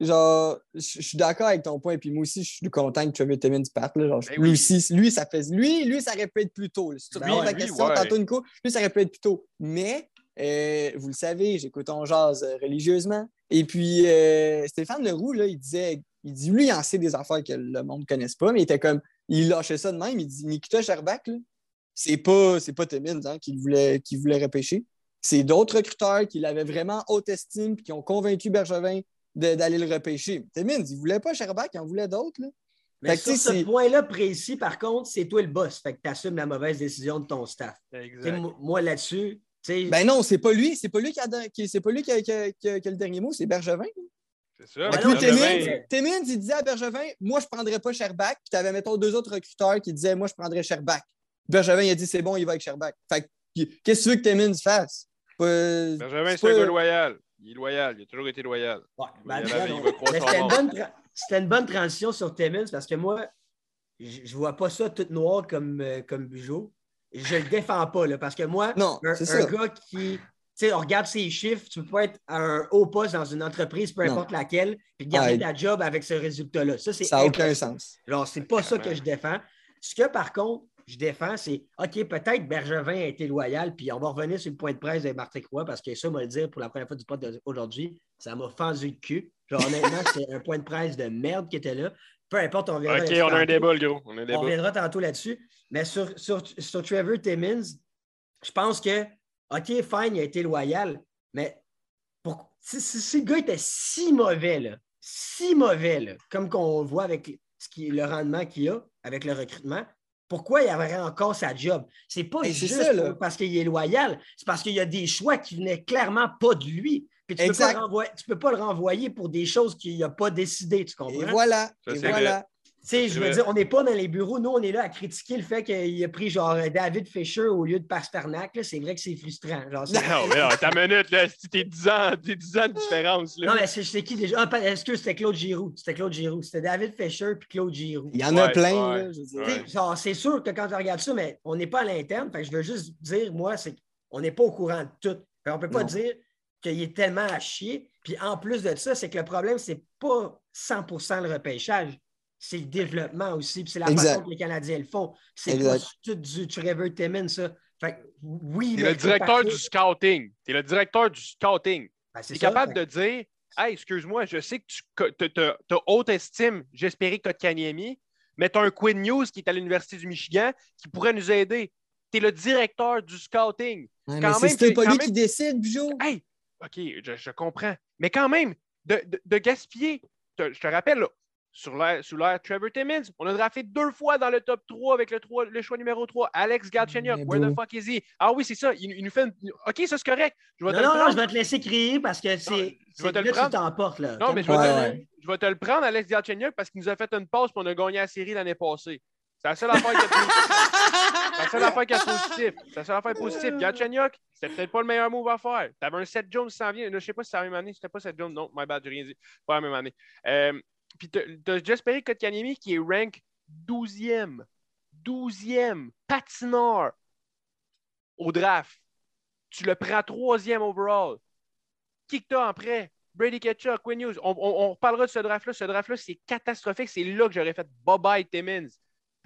genre, je suis d'accord avec ton point. Puis moi aussi, je suis content que Trevor Timmins parte. Là, genre, ben lui aussi, lui, ça fait. Lui, lui, ça aurait pu être plus tôt. Si tu ben regardes la question tantôt, Nico, lui, ça aurait pu être plus tôt. Mais euh, vous le savez, j'écoute en jazz euh, religieusement. Et puis, euh, Stéphane Leroux, là, il disait, il dit, lui, il en sait des affaires que le monde ne connaisse pas, mais il était comme, il lâchait ça de même. Il dit, Nikita Sherbak, c'est pas, c'est pas Timmins hein, qui voulait, qui voulait repêcher. C'est d'autres recruteurs qui l'avaient vraiment haute estime et qui ont convaincu Bergevin d'aller le repêcher. Timmins, il voulait pas Sherbak, il en voulait d'autres. Mais sur ce point-là précis, par contre, c'est toi le boss. Fait que tu assumes la mauvaise décision de ton staff. Moi, là-dessus, ben non, c'est pas lui. C'est pas lui qui a, c'est pas lui qui a, le dernier mot, c'est Bergevin. C'est ça. Ben il disait à Bergevin, moi, je prendrais pas Sherbach. Puis tu avais, mettons, deux autres recruteurs qui disaient, moi, je prendrais Sherbach. Bergevin, il a dit, c'est bon, il va avec Sherbach. Fait qu'est-ce que tu veux que Timmins fasse? Bergevin, c'est un gars loyal. Il est loyal. Il a toujours été loyal. Ben, c'était, une bonne une bonne transition sur Timmins parce que moi, je vois pas ça tout noir comme, euh, comme Bugeaud je le défends pas, là, parce que moi, un, gars qui. Tu sais, on regarde ses chiffres, tu peux pas être à un haut poste dans une entreprise, peu importe laquelle, puis garder ta job avec ce résultat-là. Ça, ça n'a aucun sens. Alors, c'est pas ça que je défends. Ce que, par contre, je défends, c'est OK, peut-être Bergevin a été loyal, puis on va revenir sur le point de presse de Martin Croix, parce que ça, on va le dire pour la première fois du pod aujourd'hui, ça m'a fendu le cul. Genre, honnêtement, c'est un point de presse de merde qui était là. Peu importe, on verra. OK, on a un débat, gros. On, a un débat. on reviendra tantôt là-dessus. Mais sur, sur, sur, Trevor Timmins, je pense que, OK, fine, il a été loyal, mais pour, si, le gars était si mauvais, là, si mauvais, là, comme qu'on voit avec ce qui, le rendement qu'il a avec le recrutement, pourquoi il aurait encore sa job? C'est pas juste parce qu'il est loyal, c'est parce qu'il y a des choix qui venaient clairement pas de lui. Puis tu ne peux, peux, pas le renvoyer pour des choses qu'il n'a pas décidé, tu comprends? Et voilà, et voilà sais, je veux dire, on n'est pas dans les bureaux. Nous, on est là à critiquer le fait qu'il a pris genre David Fisher au lieu de Pasternak. C'est vrai que c'est frustrant. Genre, non, mais ta minute, là, t'es 10 ans, 10 ans de différence. Là. Non, mais c'était qui déjà? Ah, est-ce que c'était Claude Giroux? C'était Claude Giroux. C'était David Fisher puis Claude Giroux. Il y en a plein. C'est sûr que quand tu regardes ça, mais on n'est pas à l'interne. je veux juste dire, moi, c'est qu'on n'est pas au courant de tout. on ne peut pas dire qu'il est tellement à chier. Puis en plus de ça, c'est que le problème, c'est pas 100% le repêchage c'est le développement aussi. Puis c'est la façon que les Canadiens le font. C'est pas tout du Trevor Timmons, ça. Fait oui, T'es le directeur du scouting. Tu es le directeur du scouting. Ben, tu es capable de dire Hey, excuse-moi, je sais que tu as, haute estime, j'espérais que tu as Kanyemi, mais tu as un Quinn News qui est à l'Université du Michigan qui pourrait nous aider. Tu es le directeur du scouting. c'est pas lui qui décide, Bijou. Hey, OK, je, comprends. Mais quand même, de, de gaspiller, je te rappelle, là, sur sous l'air Trevor Timmins. On a drafté deux fois dans le top 3 avec le, 3, le choix numéro 3. Alex Galchenyuk, where the fuck is he? Ah oui, c'est ça. Il, nous fait OK, ça c'est correct. Je vais non, non, non, je vais te laisser crier parce que c'est. Je vais te le prendre. là. Non, mais je vais, te, je vais, te, le prendre, Alex Galchenyuk, parce qu'il nous a fait une passe pour on a gagné la série l'année passée. C'est la seule affaire qui est C'est la seule affaire qui est positive. C'est la seule affaire positive. Galchenyuk, c'était peut-être pas le meilleur move à faire. T'avais un Seth Jones qui s'en vient. je sais pas si c'est la même année. C'était pas Seth Jones. Non, my bad, j'ai rien dit. Pas la même année. Euh, puis t'as Jesperi Kotkaniemi qui est rank 12e. 12e. Patineur au draft. Tu le prends troisième overall. Qui que t'as après? Brady Ketchuk, Quinn News. On, on, reparlera de ce draft-là. Ce draft-là, c'est catastrophique. C'est là que j'aurais fait bye-bye Timmins.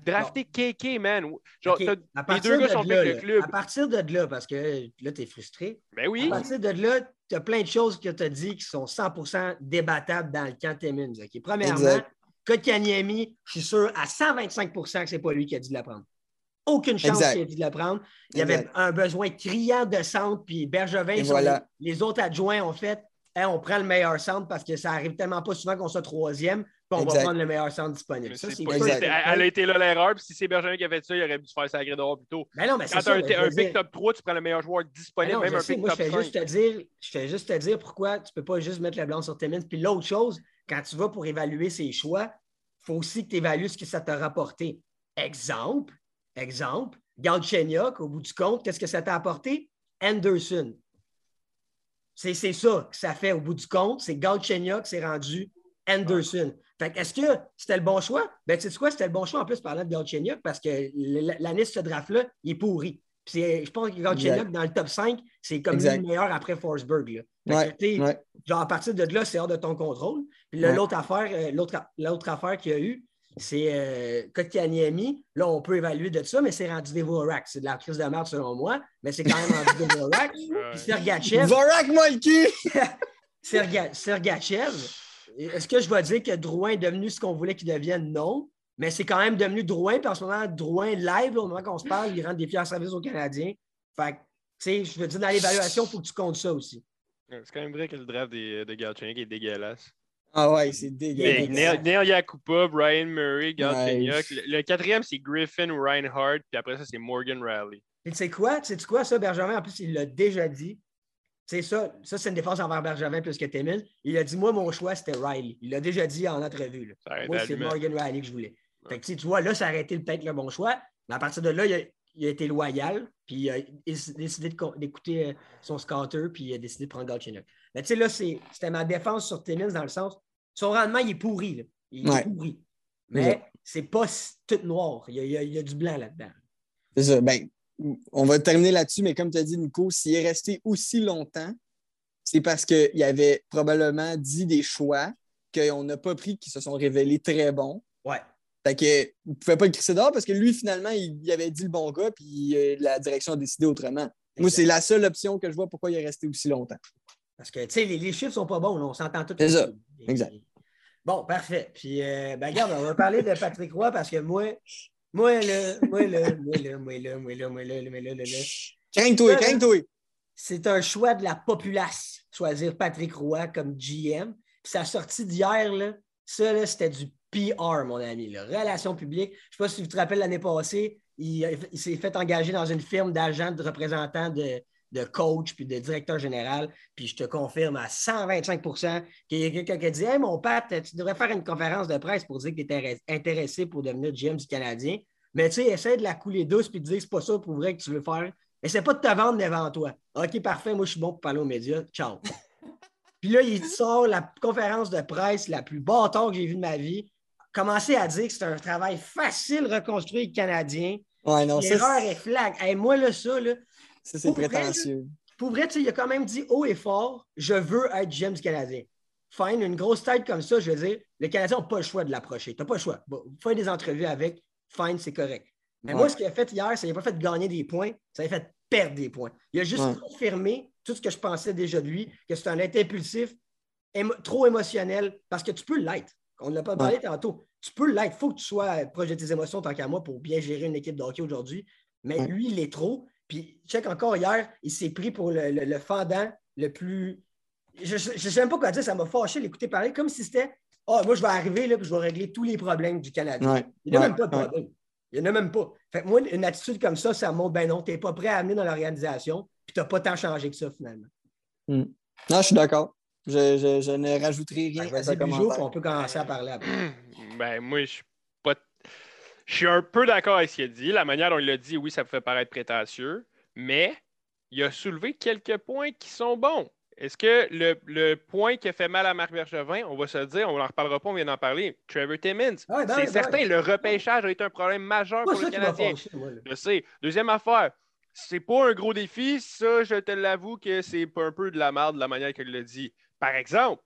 Drafter KK, man. Genre, les deux gars sont là, le club. À partir de là, parce que là, tu es frustré. Ben oui. À partir de là, tu as plein de choses que tu as dit qui sont 100% débattables dans le camp Timmins. Premièrement, Kotkaniemi, je suis sûr à 125% que ce n'est pas lui qui a dû la prendre. Aucune chance qu'il ait dû la prendre. Il y avait un besoin criant de centre, puis Bergevin, les autres adjoints ont fait on prend le meilleur centre parce que ça arrive tellement pas souvent qu'on soit troisième, puis on va prendre le meilleur centre disponible. elle a été là l'erreur, puis si c'est Bergevin qui a fait ça, il aurait dû se faire sacré dehors plus tôt. Mais non, mais Quand tu as un, big top 3, tu prends le meilleur joueur disponible, même un big top je fais 5. Juste te dire, je fais juste te dire pourquoi tu ne peux pas juste mettre le blanc sur tes mains. Puis l'autre chose, quand tu vas pour évaluer ses choix, il faut aussi que tu évalues ce que ça t'a rapporté. Exemple, exemple, Galchenyuk, au bout du compte, qu'est-ce que ça t'a apporté? Anderson. C'est ça que ça fait au bout du compte. C'est Galchenyuk qui s'est rendu Anderson. Fait est-ce que c'était le bon choix? Ben, tu sais quoi? C'était le bon choix en plus parlant de Galchenyuk parce que l'année de ce draft-là, il est pourri. je pense que Galchenyuk, dans le top 5, c'est comme le meilleur après Forsberg. Genre, à partir de là, c'est hors de ton contrôle. Puis l'autre affaire, euh, l'autre affaire qu'il y a eu, c'est euh, Kotkaniemi. Là, on peut évaluer de ça, mais c'est rendu des Vorak. C'est de la crise de merde selon moi, mais c'est quand même rendu des Vorak. Puis Sergachev. Vorak, moi, le cul! Sergachev. Est-ce que je vais dire que Drouin est devenu ce qu'on voulait qu'il devienne? Non. Mais c'est quand même devenu Drouin. Puis en ce moment, Drouin, live, au moment qu'on se parle, il rend des fiers services aux Canadiens. Fait que, tu sais, je veux dire, dans l'évaluation, il faut que tu comptes ça aussi. C'est quand même vrai que le draft des, de Galchenyuk est dégueulasse. Ah ouais, c'est dégueulasse. Neil, Neil Yakupa, Brian Murray, Galchenyuk. Le, quatrième, c'est Griffin Reinhardt. Puis après ça, c'est Morgan Riley. Et tu sais quoi? Tu sais quoi, ça, Benjamin? En plus, il l'a déjà dit. C'est ça, ça c'est une défense envers Bergevin plus que Timmins. Il a dit, moi, mon choix, c'était Riley. Il l'a déjà dit en entrevue. Moi, c'est Morgan Riley que je voulais. Fait que, tu vois, là, ça aurait été peut-être le bon choix. Mais à partir de là, il a, été loyal, puis il a décidé d'écouter euh, son scouter, puis il a décidé de prendre Galchenyuk. Mais tu sais, là, c'était ma défense sur Timmins dans le sens, son rendement, il est pourri. Là. Il est pourri. Mais c'est pas tout noir. Il y a, il y a du blanc là-dedans. C'est ça. Ben, on va terminer là-dessus, mais comme tu as dit, Nico, s'il est resté aussi longtemps, c'est parce qu'il avait probablement dit des choix qu'on n'a pas pris qui se sont révélés très bons. Ouais. Fait que ne pouvait pas le crisser dehors parce que lui, finalement, il, avait dit le bon gars, puis euh, la direction a décidé autrement. Moi, c'est la seule option que je vois pourquoi il est resté aussi longtemps. Parce que, tu sais, les, chiffres sont pas bons, on s'entend tous. C'est ça. Exact. Bon, parfait. Puis, euh, ben, regarde, on va parler de Patrick Roy parce que moi, moi, là, moi, là, moi, là, moi, là, moi, là, moi, là, moi, là, moi, là. Crains-toi, crains-toi. c'est un choix de la populace, choisir Patrick Roy comme GM. Puis sa sortie d'hier, ça, c'était du PR, mon ami, là. relations publiques. Je ne sais pas si tu te rappelles l'année passée, il, s'est fait engager dans une firme d'agents, de représentants de, de coach puis de directeur général. Puis je te confirme à 125% qu'il y a quelqu'un qui a dit Hey, mon Pat, tu devrais faire une conférence de presse pour dire que tu es intéressé pour devenir GM du Canadien. Mais tu sais, essaie de la couler douce puis de dire que c'est pas ça pour vrai que tu veux faire. Essaie pas de te vendre devant toi. OK, parfait, moi je suis bon pour parler aux médias. Ciao. puis là, il sort la conférence de presse la plus bâton que j'ai vue de ma vie. Commencer à dire que c'est un travail facile reconstruire le Canadien. Ouais, non, L'erreur est flag. Hey, moi, là, ça, là, ça, c'est prétentieux. pour vrai, il a quand même dit haut et fort je veux être GM du Canadien. Fine, une grosse tête comme ça, je veux dire, le Canadien n'a pas le choix de l'approcher. Tu n'as pas le choix. Bon, faire des entrevues avec, fine, c'est correct. Mais moi, ce qu'il a fait hier, ça n'a pas fait gagner des points, ça a fait perdre des points. Il a juste confirmé tout ce que je pensais déjà de lui, que c'est un être impulsif, trop émotionnel, parce que tu peux l'être. On ne l'a pas parlé tantôt. Tu peux l'être. Il faut que tu sois proche de tes émotions tant qu'à moi pour bien gérer une équipe de hockey aujourd'hui. Mais lui, il est trop. Puis, check encore hier, il s'est pris pour le, le, fendant le plus. Je ne sais même pas quoi dire, ça m'a fâché l'écouter parler comme si c'était Ah, moi, je vais arriver là, puis je vais régler tous les problèmes du Canada. il n'y a même pas de problème. Il n'y en a même pas. Fait que moi, une attitude comme ça, ça montre ben non, tu n'es pas prêt à amener dans l'organisation, puis tu n'as pas tant changé que ça finalement. Hmm. Non, je suis d'accord. Je, je, je, ne rajouterai rien. à on peut commencer à parler après. Ben, moi, je suis je suis un peu d'accord avec ce qu'il a dit. La manière dont il l'a dit, oui, ça peut fait paraître prétentieux, mais il a soulevé quelques points qui sont bons. Est-ce que le, point qui a fait mal à Marc Bergevin, on va se le dire, on n'en reparlera pas, on vient d'en parler, Trevor Timmins. C'est certain, le repêchage a été un problème majeur pour le Canadien. je sais. Deuxième affaire, c'est pas un gros défi, ça, je te l'avoue que c'est un peu de la merde de la manière qu'il l'a dit. Par exemple,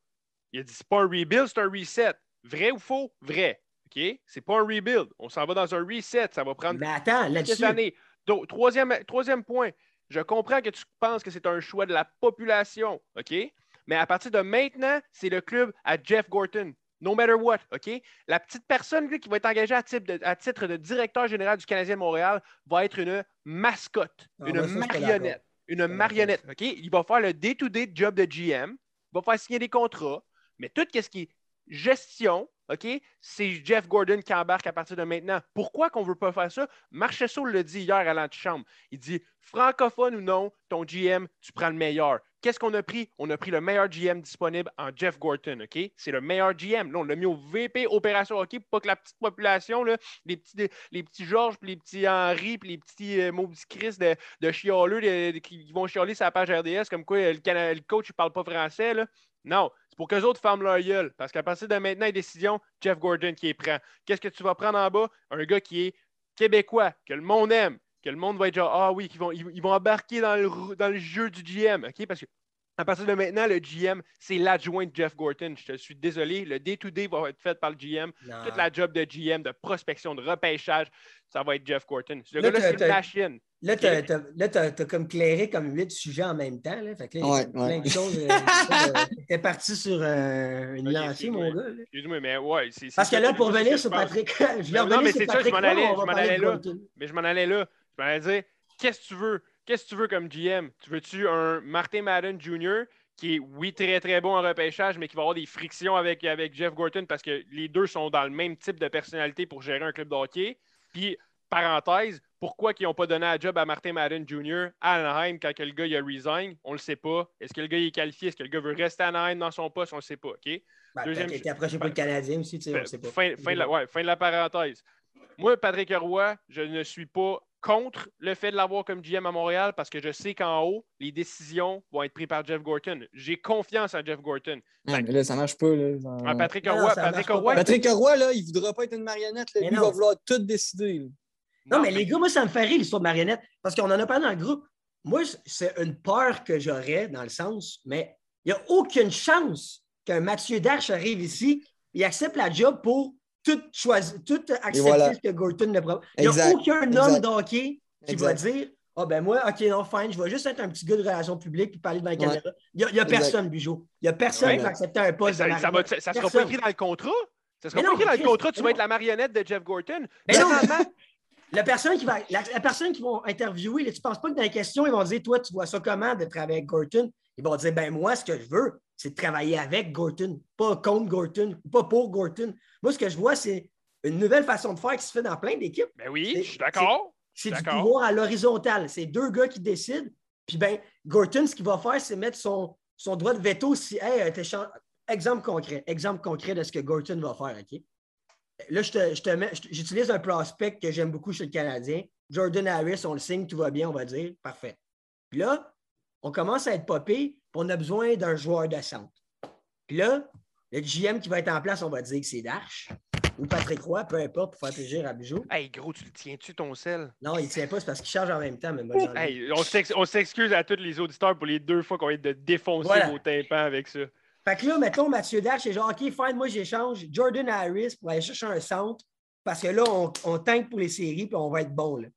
il a dit c'est pas un rebuild, c'est un reset. Vrai ou faux? Vrai. OK? C'est pas un rebuild. On s'en va dans un reset. Ça va prendre Mais attends, quelques années. Donc, troisième, troisième point. Je comprends que tu penses que c'est un choix de la population. OK? Mais à partir de maintenant, c'est le club à Jeff Gorton. No matter what, OK? La petite personne qui va être engagée à titre, de, à titre, de, directeur général du Canadien de Montréal va être une mascotte, ah, une marionnette. Une marionnette, OK? Il va faire le day-to-day job de GM, il va faire signer des contrats, mais tout ce qui est gestion, OK? C'est Jeff Gordon qui embarque à partir de maintenant. Pourquoi qu'on ne veut pas faire ça? Marchesso le dit hier à l'antichambre. Il dit francophone ou non, ton GM, tu prends le meilleur. Qu'est-ce qu'on a pris? On a pris le meilleur GM disponible en Jeff Gorton, OK? C'est le meilleur GM. Là, on l'a mis au VP Opération Hockey pour pas que la petite population, là, les petits, les petits Georges, puis les petits Henri, puis les petits euh, maudits Chris de, de qui vont chialer la page RDS comme quoi le, le coach ne parle pas français. Là. Non, pour qu'eux autres ferment leur gueule. Parce qu'à partir de maintenant, les décisions, Jeff Gordon qui est prend. Qu'est-ce que tu vas prendre en bas? Un gars qui est québécois, que le monde aime, que le monde va être genre, ah oui, ils vont, ils, vont embarquer dans le, dans le jeu du GM. OK? Parce que à partir de maintenant, le GM, c'est l'adjoint de Jeff Gorton. Je te suis désolé. Le day-to-day va être fait par le GM. Toute la job de GM, de prospection, de repêchage, ça va être Jeff Gorton. Le gars-là, c'est une machine. Là, tu as, comme clairé comme huit sujets en même temps. Là. Fait que là, plein de choses. Euh, tu es parti sur euh, une lancée, mon gars. Excuse-moi, mais ouais. Parce que là, pour venir sur Patrick, je vais revenir sur Patrick. Ça, je m'en allais, là. Mais je m'en allais là. Je m'en allais dire, qu'est-ce que tu veux? Qu'est-ce que tu veux comme GM? Tu veux-tu un Martin Madden Jr. qui est, oui, très, très bon en repêchage, mais qui va avoir des frictions avec, avec Jeff Gorton parce que les deux sont dans le même type de personnalité pour gérer un club de hockey? Puis, parenthèse, pourquoi ils n'ont pas donné un job à Martin Madden Jr. à Anaheim quand le gars il a resign? On ne le sait pas. Est-ce que le gars est qualifié? Est-ce que le gars veut rester à Anaheim dans son poste? On ne le sait pas. OK? Ben, Deuxième... été approché par le Canadien aussi, tu sais, on ne sait pas. Fin, fin, de la, ouais, fin de la parenthèse. Moi, Patrick Roy, je ne suis pas contre le fait de l'avoir comme GM à Montréal parce que je sais qu'en haut, les décisions vont être prises par Jeff Gorton. J'ai confiance en Jeff Gorton. mais là, ça marche pas. Là. Ah, Patrick Roy, Patrick Roy, Patrick Roy, là, il ne voudra pas être une marionnette. Là. Lui, il va vouloir tout décider. Non, mais, les gars, moi, ça me fait rire l'histoire de marionnette parce qu'on en a parlé dans le groupe. Moi, c'est une peur que j'aurais dans le sens, mais il n'y a aucune chance qu'un Mathieu Dash arrive ici et accepte la job pour tout, choisir, tout accepter ce que Gorton ne prend. Il n'y a aucun homme d'hockey qui va dire Ah, oh, ben moi, OK, non, fine, je vais juste être un petit gars de relations publiques et parler devant la caméra. Il n'y a, personne, Bijou. Il n'y a personne qui va accepter un poste. Ça ne sera pas écrit dans le contrat? Ça sera pas écrit dans le contrat, tu vas être la marionnette de Jeff Gorton? Mais non, la personne qui va, la, personne qui vont interviewer, tu ne penses pas que dans les questions, ils vont dire Toi, tu vois ça comment de travailler avec Gorton? Ils vont dire Ben, moi, ce que je veux, c'est de travailler avec Gorton, pas contre Gorton, pas pour Gorton. Moi, ce que je vois, c'est une nouvelle façon de faire qui se fait dans plein d'équipes. Ben oui, je suis d'accord. C'est du pouvoir à l'horizontale. C'est deux gars qui décident. Puis ben, Gorton, ce qu'il va faire, c'est mettre son, son droit de veto si, hey, exemple concret, exemple concret de ce que Gorton va faire, OK? Là, je te, je j'utilise un prospect que j'aime beaucoup chez le Canadien. Jordan Harris, on le signe, tout va bien, on va dire. Parfait. Puis là, on commence à être popé, puis on a besoin d'un joueur de centre. Puis là, le GM qui va être en place, on va dire que c'est Darche ou Patrick Roy, peu importe, pour faire plaisir à Bijou. Hey, gros, tu le tiens-tu ton sel? Non, il ne tient pas, c'est parce qu'il charge en même temps. hey, on s'excuse à tous les auditeurs pour les deux fois qu'on vient de défoncer vos tympans avec ça. Fait que là, mettons, Mathieu Dash, c'est genre, OK, fine, moi, j'échange Jordan Harris pour aller chercher un centre parce que là, on, on tank pour les séries puis on va être bon. Là.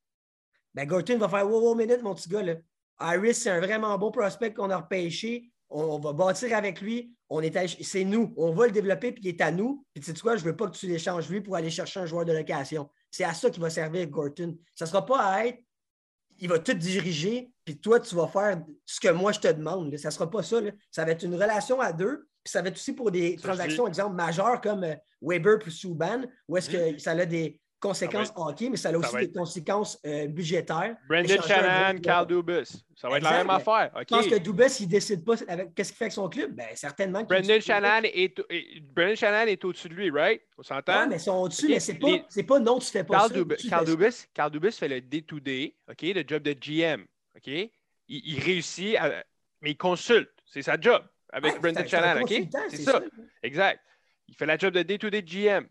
Ben, Gorton va faire, wow, wow, minute, mon petit gars. Là. Harris, c'est un vraiment bon prospect qu'on a repêché. On, va bâtir avec lui. On est c'est nous. On va le développer puis il est à nous. Puis tu sais quoi, je veux pas que tu l'échanges lui pour aller chercher un joueur de location. C'est à ça qu'il va servir Gorton. Ça sera pas à être il va tout diriger, puis toi, tu vas faire ce que moi, je te demande. Ça ne sera pas ça. Ça va être une relation à deux, puis ça va être aussi pour des transactions, exemple, majeures comme euh, Weber plus Souban, où est-ce que ça a des, conséquences hockey, mais ça a aussi des conséquences euh, budgétaires. Brendan Shannon, Carl Dubus. Ça va être la même affaire. Je pense que Dubus, il ne décide pas qu'est-ce qu'il fait avec son club? Ben, certainement. Brendan Shannon, est, Brendan Shannon est au-dessus de lui, right? On s'entend? Oui, mais ils sont au-dessus, mais c'est pas, pas non, tu ne fais pas Carl ça. Dubus, Carl, Dubus, Carl Dubus fait le day-to-day, OK, le job de GM. OK? Il, il réussit, à, mais il consulte. C'est sa job avec Brendan Shannon, OK? C'est ça. Exact. Il fait la job de day-to-day -day GM.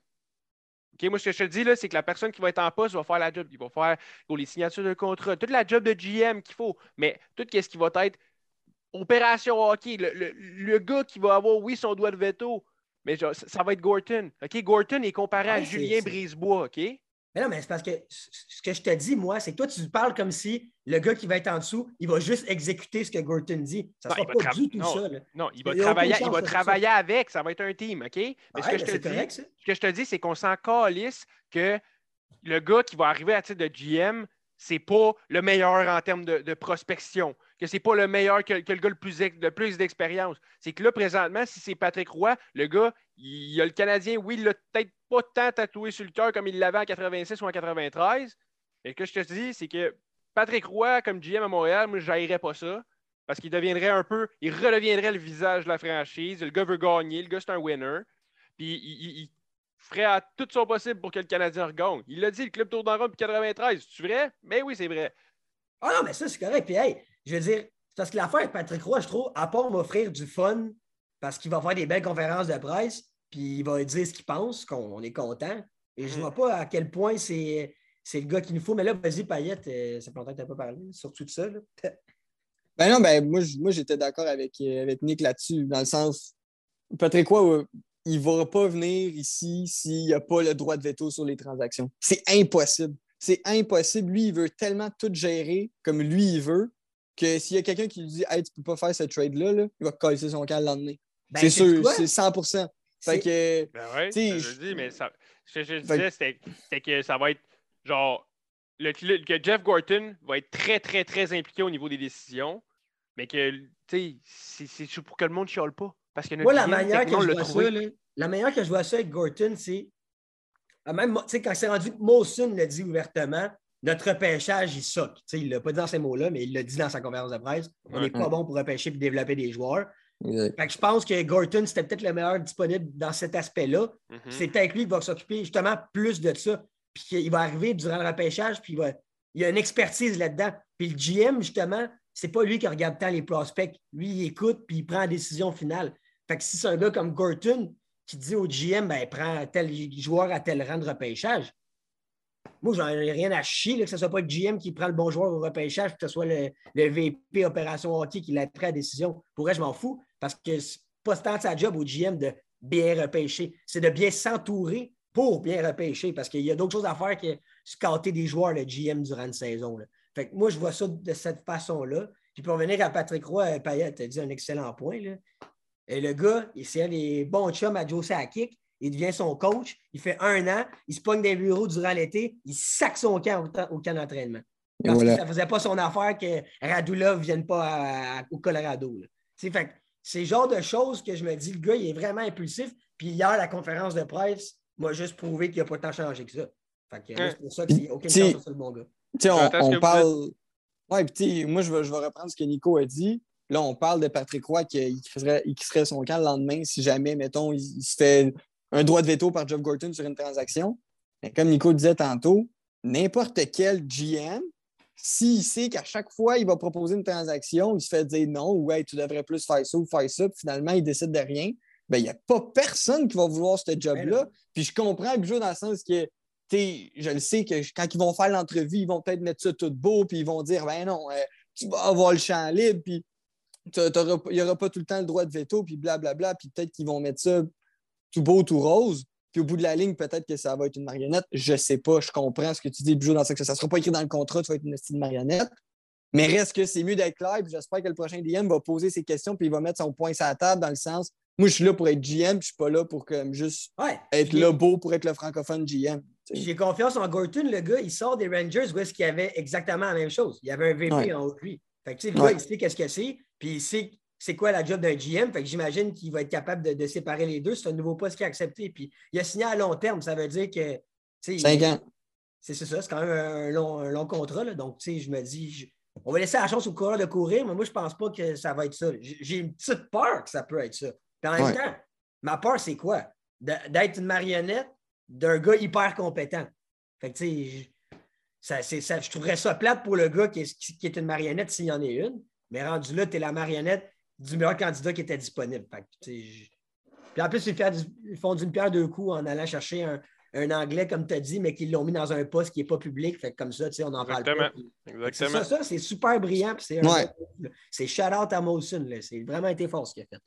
OK, moi, ce que je te dis, là, c'est que la personne qui va être en poste va faire la job. Il va faire les signatures de contrat, toute la job de GM qu'il faut, mais tout ce qui va être opération hockey, le, gars qui va avoir, oui, son doigt de veto, mais ça, va être Gorton. OK, Gorton est comparé à Julien Brisebois, OK? Mais non, mais c'est parce que ce que je te dis, moi, c'est que toi, tu parles comme si le gars qui va être en dessous, il va juste exécuter ce que Gorton dit. Ça ne sera pas du tout ça. Non, il va travailler, il va travailler avec. Ça va être un team, OK? Mais ce, que je te dis, ce que je te dis, c'est qu'on s'en calisse que le gars qui va arriver à titre de GM, c'est pas le meilleur en termes de, prospection, que c'est pas le meilleur que, le gars le plus, d'expérience. C'est que là, présentement, si c'est Patrick Roy, le gars, il, a le Canadien, oui, il l'a peut-être pas tant tatoué sur le cœur comme il l'avait en 86 ou en 93. Et que je te dis, c'est que Patrick Roy, comme GM à Montréal, moi, je pas ça. Parce qu'il deviendrait un peu, il redeviendrait le visage de la franchise. Le gars veut gagner, le gars, c'est un winner. Puis il, ferait à tout son possible pour que le Canadien regagne. Il l'a dit, le club tour d'en depuis 93. C'est vrai? Mais ben oui, c'est vrai. Ah non, mais ça, c'est correct. Puis hey, je veux dire, parce que l'affaire avec Patrick Roy, je trouve, à part m'offrir du fun, parce qu'il va faire des belles conférences de presse, puis il va dire ce qu'il pense, qu'on est content. Et je ne mm. vois pas à quel point c'est, le gars qu'il nous faut. Mais là, vas-y, Payette, euh, ça fait longtemps que tu n'as pas parlé, surtout de ça. Ben non, ben moi, moi j'étais d'accord avec, euh, avec Nick là-dessus, dans le sens, Patrick quoi, il ne va pas venir ici s'il n'y a pas le droit de veto sur les transactions. C'est impossible. C'est impossible. Lui, il veut tellement tout gérer comme lui, il veut, que s'il y a quelqu'un qui lui dit Hey, tu peux pas faire ce trade-là, là, il va casser son camp le lendemain. Ben, c'est sûr, c'est 100 fait que. Ben ouais, je dis, mais ça, ce que je disais, c'était que ça va être genre. Le, que Jeff Gorton va être très, très, très impliqué au niveau des décisions, mais que, tu sais, c'est pour que le monde ne chiale pas. Parce que Moi, la manière, que je vois ça, la manière que je vois ça avec Gorton, c'est. Ah, même, tu sais, quand c'est rendu, Mawson l'a dit ouvertement, notre repêchage, il soque. il ne l'a pas dit dans ces mots-là, mais il l'a dit dans sa conférence de presse. On n'est pas bon pour repêcher et développer des joueurs je pense que Gorton, c'était peut-être le meilleur disponible dans cet aspect-là. Mhm. C'est peut-être lui qui va s'occuper justement plus de ça. Puis il va arriver durant le repêchage, puis il, va, il a une expertise là-dedans. Puis le GM, justement, c'est pas lui qui regarde tant les prospects. Lui, il écoute, puis il prend la décision finale. Si c'est un gars comme Gorton qui dit au GM, ben, prend tel joueur à tel rang de repêchage, moi, j'en ai rien à chier que ce soit pas le GM qui prend le bon joueur au repêchage, que ce soit le, VP Opération Hockey qui l'a pris à décision. Pour je m'en fous parce que c'est pas tant sa job au GM de bien repêcher. C'est de bien s'entourer pour bien repêcher parce qu'il y a d'autres choses à faire que scatter des joueurs, le GM, durant une saison. Moi, je vois ça de cette façon-là. Puis pour revenir à Patrick Roy, Payet a dit un excellent point. Et le gars, c'est un des bons chums à Joe Sakic. il devient son coach, il fait un an, il se pogne des bureaux durant l'été, il sac son camp au, camp d'entraînement. Parce que ça ne faisait pas son affaire que Radulov ne vienne pas au Colorado. C'est le genre de choses que je me dis, le gars, il est vraiment impulsif. Puis hier, la conférence de presse m'a juste prouvé qu'il n'a pas tant changé que ça. c'est pour ça qu'il n'y a aucune chance sur le bon gars. On, on parle. Ouais, puis moi, je vais, je vais reprendre ce que Nico a dit. Là, on parle de Patrick Roy qui, serait, serait son camp le lendemain si jamais, mettons, il, se fait un droit de veto par Jeff Gorton sur une transaction. Mais comme Nico disait tantôt, n'importe quel GM, s'il sait qu'à chaque fois, il va proposer une transaction, il se fait dire non, ou tu devrais plus faire ça ou faire ça, puis finalement, il décide de rien, ben, il n'y a pas personne qui va vouloir ce job-là. Puis je comprends dans le sens que je le sais que quand ils vont faire l'entrevue, ils vont peut-être mettre ça tout beau, puis ils vont dire ben non, euh, tu vas avoir le champ libre, puis il n'y aura pas tout le temps le droit de veto, puis blablabla, puis peut-être qu'ils vont mettre ça tout beau, tout rose. Puis au bout de la ligne, peut-être que ça va être une marionnette. Je sais pas, je comprends ce que tu dis, Bijou, dans ça, que ça ne sera pas écrit dans le contrat, tu vas être une style marionnette. Mais reste que c'est mieux d'être clair, puis j'espère que le prochain DM va poser ses questions, puis il va mettre son point sur la table dans le sens moi, je suis là pour être GM, puis je suis pas là pour comme, juste être le beau pour être le francophone GM. J'ai confiance en Gorton, le gars, il sort des Rangers où est-ce qu'il avait exactement la même chose. Il y avait un VP en haut de lui. Fait que, le gars, il sait qu'est-ce que c'est, puis il sait c'est quoi la job d'un GM. Fait que j'imagine qu'il va être capable de, séparer les deux. C'est un nouveau poste qu'il a accepté. Puis il a signé à long terme. Ça veut dire que. Cinq ans. C'est ça, c'est quand même un long, un long contrat. Là. Donc, je me dis, on va laisser la chance au coureur de courir, mais moi, je ne pense pas que ça va être ça. J'ai une petite peur que ça peut être ça. en même temps, ma peur, c'est quoi? D'être une marionnette d'un gars hyper compétent. Fait que, tu sais, ça, je trouverais ça plate pour le gars qui est, qui est une marionnette s'il y en a une. Mais rendu là, tu es la marionnette du meilleur candidat qui était disponible. Puis en plus, ils, font d'une pierre deux coups en allant chercher un, anglais, comme tu as dit, mais qu'ils l'ont mis dans un poste qui n'est pas public. Fait comme ça, on en parle pas. Exactement. Ça, c'est super brillant. C'est shout-out à Molson. C'est vraiment été fort ce qu'il a fait.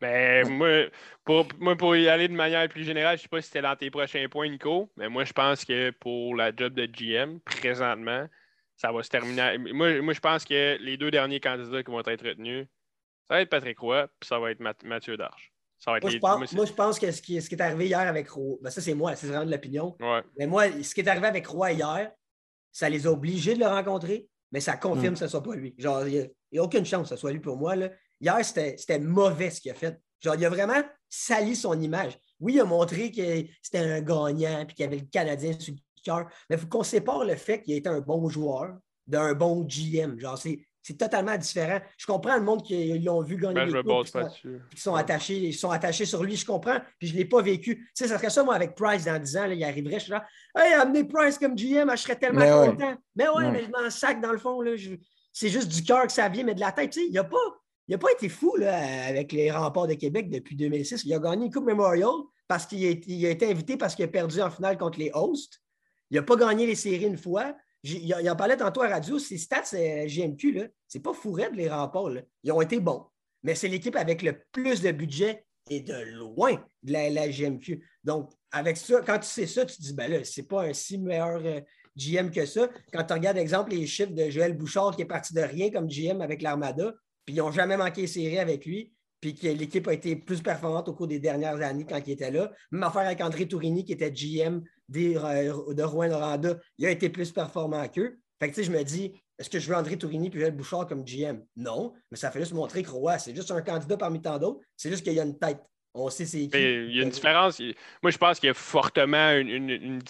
Mais moi, pour, moi, pour y aller de manière plus générale, je ne sais pas si c'était dans tes prochains points, Nico, mais moi, je pense que pour la job de GM, présentement, ça va se terminer. Moi, moi je pense que les deux derniers candidats qui vont être retenus, ça va être Patrick Roy, puis ça va être Mathieu Darche. moi, je pense, moi, je pense, que ce qui, ce qui est arrivé hier avec Roy, ben ça, c'est moi, c'est vraiment de l'opinion. Mais moi, ce qui est arrivé avec Roy hier, ça les a obligés de le rencontrer, mais ça confirme mm. que ce ne soit pas lui. Genre, il n'y a, aucune chance que ce soit lui pour moi. Là. Hier, c'était mauvais ce qu'il a fait. Genre, il a vraiment sali son image. Oui, il a montré que c'était un gagnant puis qu'il y avait le Canadien sur le cœur, mais il faut qu'on sépare le fait qu'il a été un bon joueur d'un bon GM. Genre, c'est c'est totalement différent. Je comprends le monde qui l'ont vu gagner ben, qui sont, attachés, ils sont attachés sur lui, je comprends, puis je ne l'ai pas vécu. Tu sais, ça serait ça, moi, avec Price dans 10 ans, il arriverait, je suis là, Hey, amenez Price comme GM, je serais tellement content. Mais ouais, mais je m'en sac dans le fond, c'est juste du cœur que ça vient, mais de la tête. Tu sais, il n'a pas, pas été fou avec les remparts de Québec depuis 2006. Il a gagné une Coupe Memorial parce qu'il a, été invité parce qu'il a perdu en finale contre les hosts. Il n'a pas gagné les séries une fois. Il en parlait tantôt à radio, ces stats euh, GMQ, c'est pas fourré de les remports. Ils ont été bons. Mais c'est l'équipe avec le plus de budget et de loin de la, GMQ. Donc, avec ça, quand tu sais ça, tu te dis, ben là, c'est pas un si meilleur euh, GM que ça. Quand tu regardes, exemple, les chiffres de Joël Bouchard qui est parti de rien comme GM avec l'Armada, puis ils n'ont jamais manqué série avec lui, puis que l'équipe a été plus performante au cours des dernières années quand il était là. Même affaire avec André Tourini, qui était GM de Rouen Noranda, il a été plus performant qu'eux. Fait que, je me dis, est-ce que je veux André Tourini puis Joël Bouchard comme GM? Non, mais ça fait juste montrer que Roy, c'est juste un candidat parmi tant d'autres. C'est juste qu'il y a une tête. On sait c'est qui. Il y a une différence. Moi, je pense qu'il y a fortement une,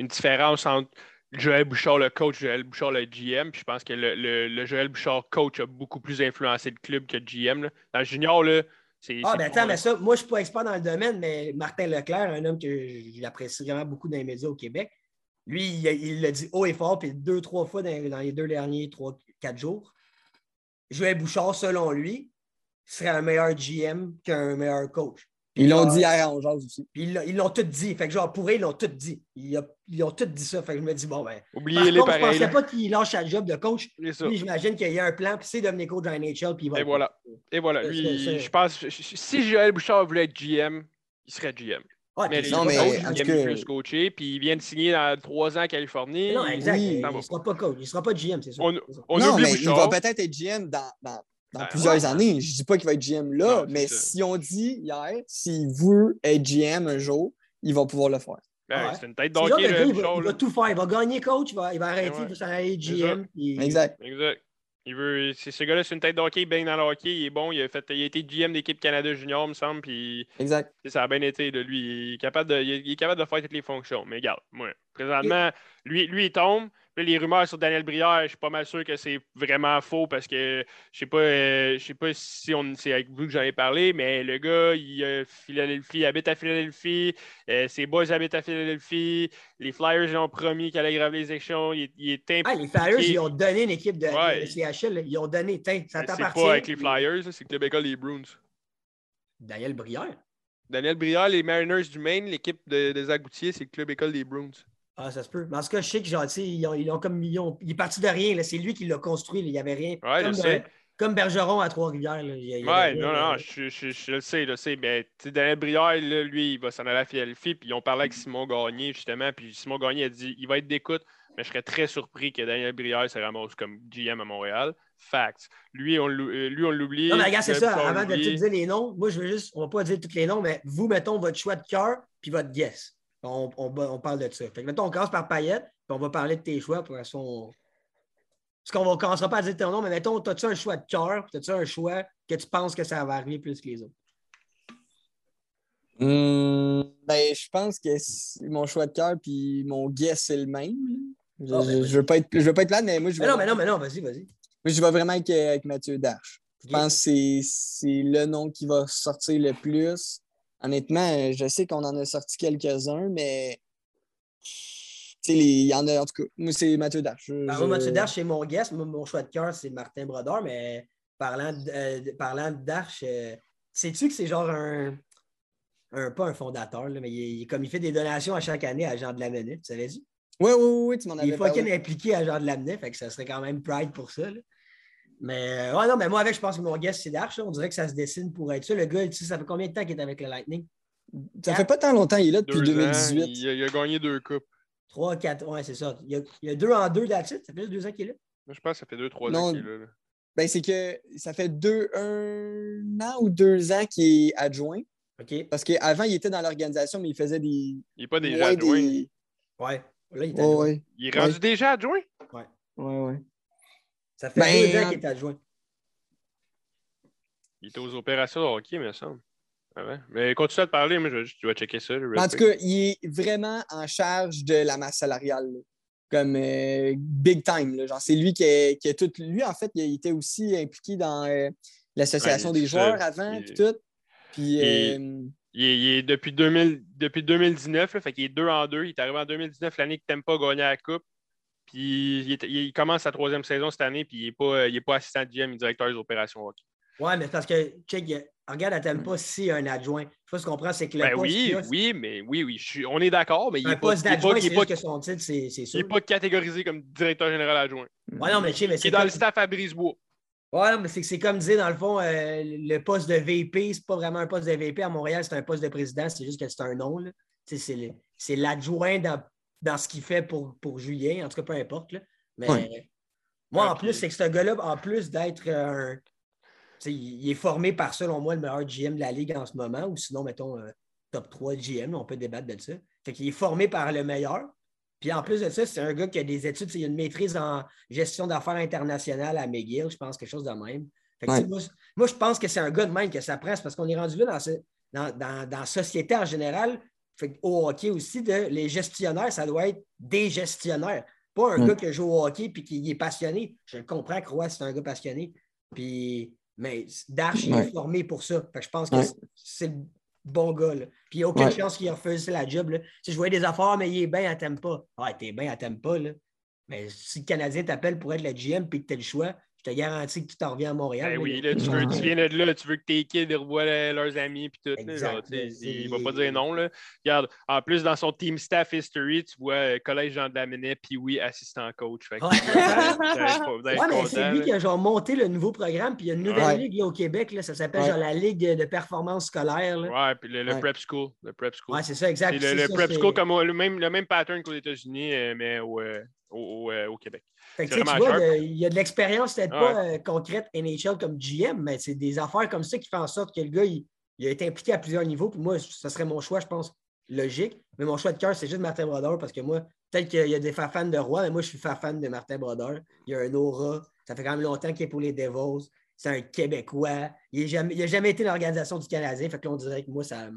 différence entre Joël Bouchard, le coach, Joël Bouchard, le GM. Puis je pense que le, Joël Bouchard, coach, a beaucoup plus influencé le club que le GM. Dans le junior, là, ah, ben attends, mais ça, moi, je ne suis pas expert dans le domaine, mais Martin Leclerc, un homme que j'apprécie vraiment beaucoup dans les médias au Québec, lui, il l'a dit haut et fort, puis deux, trois fois dans, les deux derniers trois, quatre jours. Joël Bouchard, selon lui, serait un meilleur GM qu'un meilleur coach. Ils l'ont dit hier en aussi. ils l'ont tout dit. Fait que genre, pour eux, ils l'ont tout dit. Ils, ont tout dit ça. Fait que je me dis, bon, ben. Oubliez-les pareil. Je ne pensais pas qu'il lâche sa job de coach. Puis j'imagine qu'il y a un plan, puis c'est devenir coach dans NHL. Puis Et voilà. Et voilà. Lui, je pense, si Joël Bouchard voulait être GM, il serait GM. mais les non, mais coachs, il aime plus coacher, puis il vient de signer dans trois ans en Californie. Non, exact. il ne sera pas coach. Il ne sera pas GM, c'est sûr. On, on non, mais il va peut-être être GM dans, dans dans ben, plusieurs années. Je ne dis pas qu'il va être GM là, mais si on dit hier, s'il veut être GM un jour, il va pouvoir le faire. Ben, C'est une tête d'hockey. Il, il, va tout faire. Il va gagner coach, il va, il va arrêter de s'arrêter GM. Exact. Exact. Il veut, ce gars-là, c'est une tête d'hockey, il baigne dans le hockey, il est bon, il a, fait, il a été GM d'équipe Canada Junior, me semble, puis exact. ça a bien été de lui. Il est, capable de, il est capable de faire toutes les fonctions. Mais regarde, moi, présentement, lui, lui, il tombe, les rumeurs sur Daniel Brière, je suis pas mal sûr que c'est vraiment faux parce que je sais pas, euh, je sais pas si c'est avec vous que j'en ai parlé, mais le gars, il, Philadelphie, habite à Philadelphie, euh, ses boys habitent à Philadelphie, les Flyers ils ont promis qu'il allait graver les élections, il, est impliqué. Ah, les Flyers, ils ont donné une équipe de, CHL, ils ont donné, ça t'appartient. C'est pas avec les Flyers, c'est Club École des Bruins. Daniel Brière. Daniel Brière, les Mariners du Maine, l'équipe de, des Agoutiers, c'est le Club École des Bruins. Ah, ça se peut. Mais en tout cas, je sais que genre, ils ont, ils ont comme ils il est parti de rien. C'est lui qui l'a construit. Il n'y avait rien. Ouais, comme, je sais. comme Bergeron à Trois-Rivières. Ouais, non, non, je, je, je, le sais, je le sais. Mais Daniel Brière, lui, il va s'en aller à Philadelphie. Puis ils ont parlé avec Simon Gagné, justement. Puis Simon Gagné a dit il va être d'écoute, mais je serais très surpris que Daniel Brière se ramasse comme GM à Montréal. Facts. Lui, on euh, l'oublie. Non, mais regarde, c'est ça. Avant de te dire les noms, moi, je veux juste, on va pas dire tous les noms, mais vous, mettons votre choix de cœur puis votre guess. On, on, parle de ça. Fait que, mettons, on commence par Payette, puis on va parler de tes choix. Pour son... Parce qu'on ne commencera pas à dire ton nom, mais mettons, as-tu un choix de cœur, as-tu un choix que tu penses que ça va arriver plus que les autres? Hmm, ben, je pense que mon choix de cœur puis mon guess, c'est le même. Je, ben, veux pas être, je veux pas être là, mais moi, je vais. non, mais non, mais non, vas-y, vas-y. Moi, je vais vraiment avec, avec Mathieu Darche. Je pense que c'est le nom qui va sortir le plus honnêtement, je sais qu'on en a sorti quelques-uns, mais il y en a, en tout cas, moi, c'est Mathieu Dash. Ben, Mathieu Dash, c'est mon guest. Mon choix de cœur, c'est Martin Brodeur, mais parlant de, euh, parlant de Dash, euh, sais-tu que c'est genre un, un, pas un fondateur, là, mais il, comme il fait des donations à chaque année à Jean de Lamennais, tu savais-tu? Oui, oui, oui, tu m'en avais Il est fucking impliqué à Jean de Lamennais, fait que ça serait quand même pride pour ça. Mais ouais, non, mais moi, avec, je pense que mon guest, c'est Darche. On dirait que ça se dessine pour être ça. Le gars, tu sais, ça fait combien de temps qu'il est avec le Lightning? Ça fait pas tant longtemps, il est là depuis 2018. il, a, gagné deux coupes. Trois, quatre, ouais, c'est ça. Il y a, deux en deux là-dessus. Ça fait deux ans qu'il est là. Moi, je pense que ça fait deux, trois ans qu'il est là. Ben, c'est que ça fait deux, un an ou deux ans qu'il est adjoint. OK. Parce qu'avant, il était dans l'organisation, mais il faisait des. Il n'est pas déjà adjoint. Ouais. Là, il, est ouais. il est rendu déjà adjoint? Ouais. Ouais, ouais. Ça fait ben, deux ans qu'il est adjoint. Il était aux opérations de hockey, me semble. Ah ouais. Mais continue à te parler, moi, je, tu vas checker ça. En tout cas, il est vraiment en charge de la masse salariale. Comme euh, big time. Genre, c'est lui qui est, qui est, tout. Lui, en fait, il était aussi impliqué dans euh, l'association des joueurs avant, puis tout. Puis. Euh, il est, depuis, 2000, depuis 2019, là, fait qu'il est deux en deux. Il est arrivé en 2019, l'année que pas gagner la Coupe. Puis il, commence sa troisième saison cette année, puis il n'est pas, pas assistant de GM, il est directeur des opérations hockey. Ouais, mais parce que, check, regarde à pas si un adjoint. Il faut se comprendre, c'est que le ben oui, oui, mais oui, oui, on est d'accord, mais il n'est pas, c'est pas, que son titre, c'est sûr. Il n'est pas catégorisé comme directeur général adjoint. Ouais, non, mais sais, mais c'est. Il est dans le staff à Brisebois. Ouais, mais c'est comme dire, dans le fond, euh, le poste de VP, c'est pas vraiment un poste de VP. À Montréal, c'est un poste de président, c'est juste que c'est un nom. C'est l'adjoint dans, dans, ce qu'il fait pour, pour Julien, en tout cas, peu importe. Là. Mais moi, en plus, c'est que ce gars-là, en plus d'être un il est formé par, selon moi, le meilleur GM de la Ligue en ce moment, ou sinon, mettons, euh, top 3 GM, on peut débattre de ça. Fait qu'il est formé par le meilleur. Puis en plus de ça, c'est un gars qui a des études, il a une maîtrise en gestion d'affaires internationales à McGill, je pense, quelque chose de même. moi, je pense que c'est un gars de même que ça presse parce qu'on est rendu là dans, dans, dans, la société en général, fait, au hockey aussi, de, les gestionnaires, ça doit être des gestionnaires. Pas un gars qui joue au hockey et qui est passionné. Je comprends que Roy, c'est un gars passionné. Puis mais Dash, il est formé pour ça. je pense que c'est le bon gars. Là. Puis il n'y a aucune chance qu'il refasse la job. Là. Si je voyais des affaires, mais il est bien, elle pas. Ah, t'es bien, elle t'aime pas. Là. Mais si le Canadien t'appelle pour être le GM et que tu as le choix, je te garantis que tu t'en reviens à Montréal. Ben oui, là, tu, veux, tu viens de là, tu veux que tes kids revoient leurs amis puis tout. Il ne va pas dire non. Là. Regarde, en plus, dans son team staff history, tu vois euh, Collège Jean Daminet, puis oui, assistant coach. Fait que, ouais, mais c'est lui qui a genre, monté le nouveau programme, puis il y a une nouvelle ligue au Québec, là, ça s'appelle genre la Ligue de performance scolaire. Ouais, puis le, prep school. Le prep school. Ouais, c'est ça, exact. Le, le, prep school, comme le même, le même pattern qu'aux États-Unis, euh, mais au, euh, au, au, Québec. Tu vois, il y a de l'expérience, peut-être pas concrète NHL comme GM, mais c'est des affaires comme ça qui font en sorte que le gars, il, il a été impliqué à plusieurs niveaux. Puis moi, ce serait mon choix, je pense, logique. Mais mon choix de cœur, c'est juste Martin Brodeur parce que moi, peut-être qu'il y a des fans de Roi, mais moi, je suis fan de Martin Brodeur. Il y a un aura. Ça fait quand même longtemps qu'il est pour les Devils. C'est un Québécois. Il n'a jamais, jamais, été dans l'organisation du Canadien. Fait que là, on dirait que moi, ça.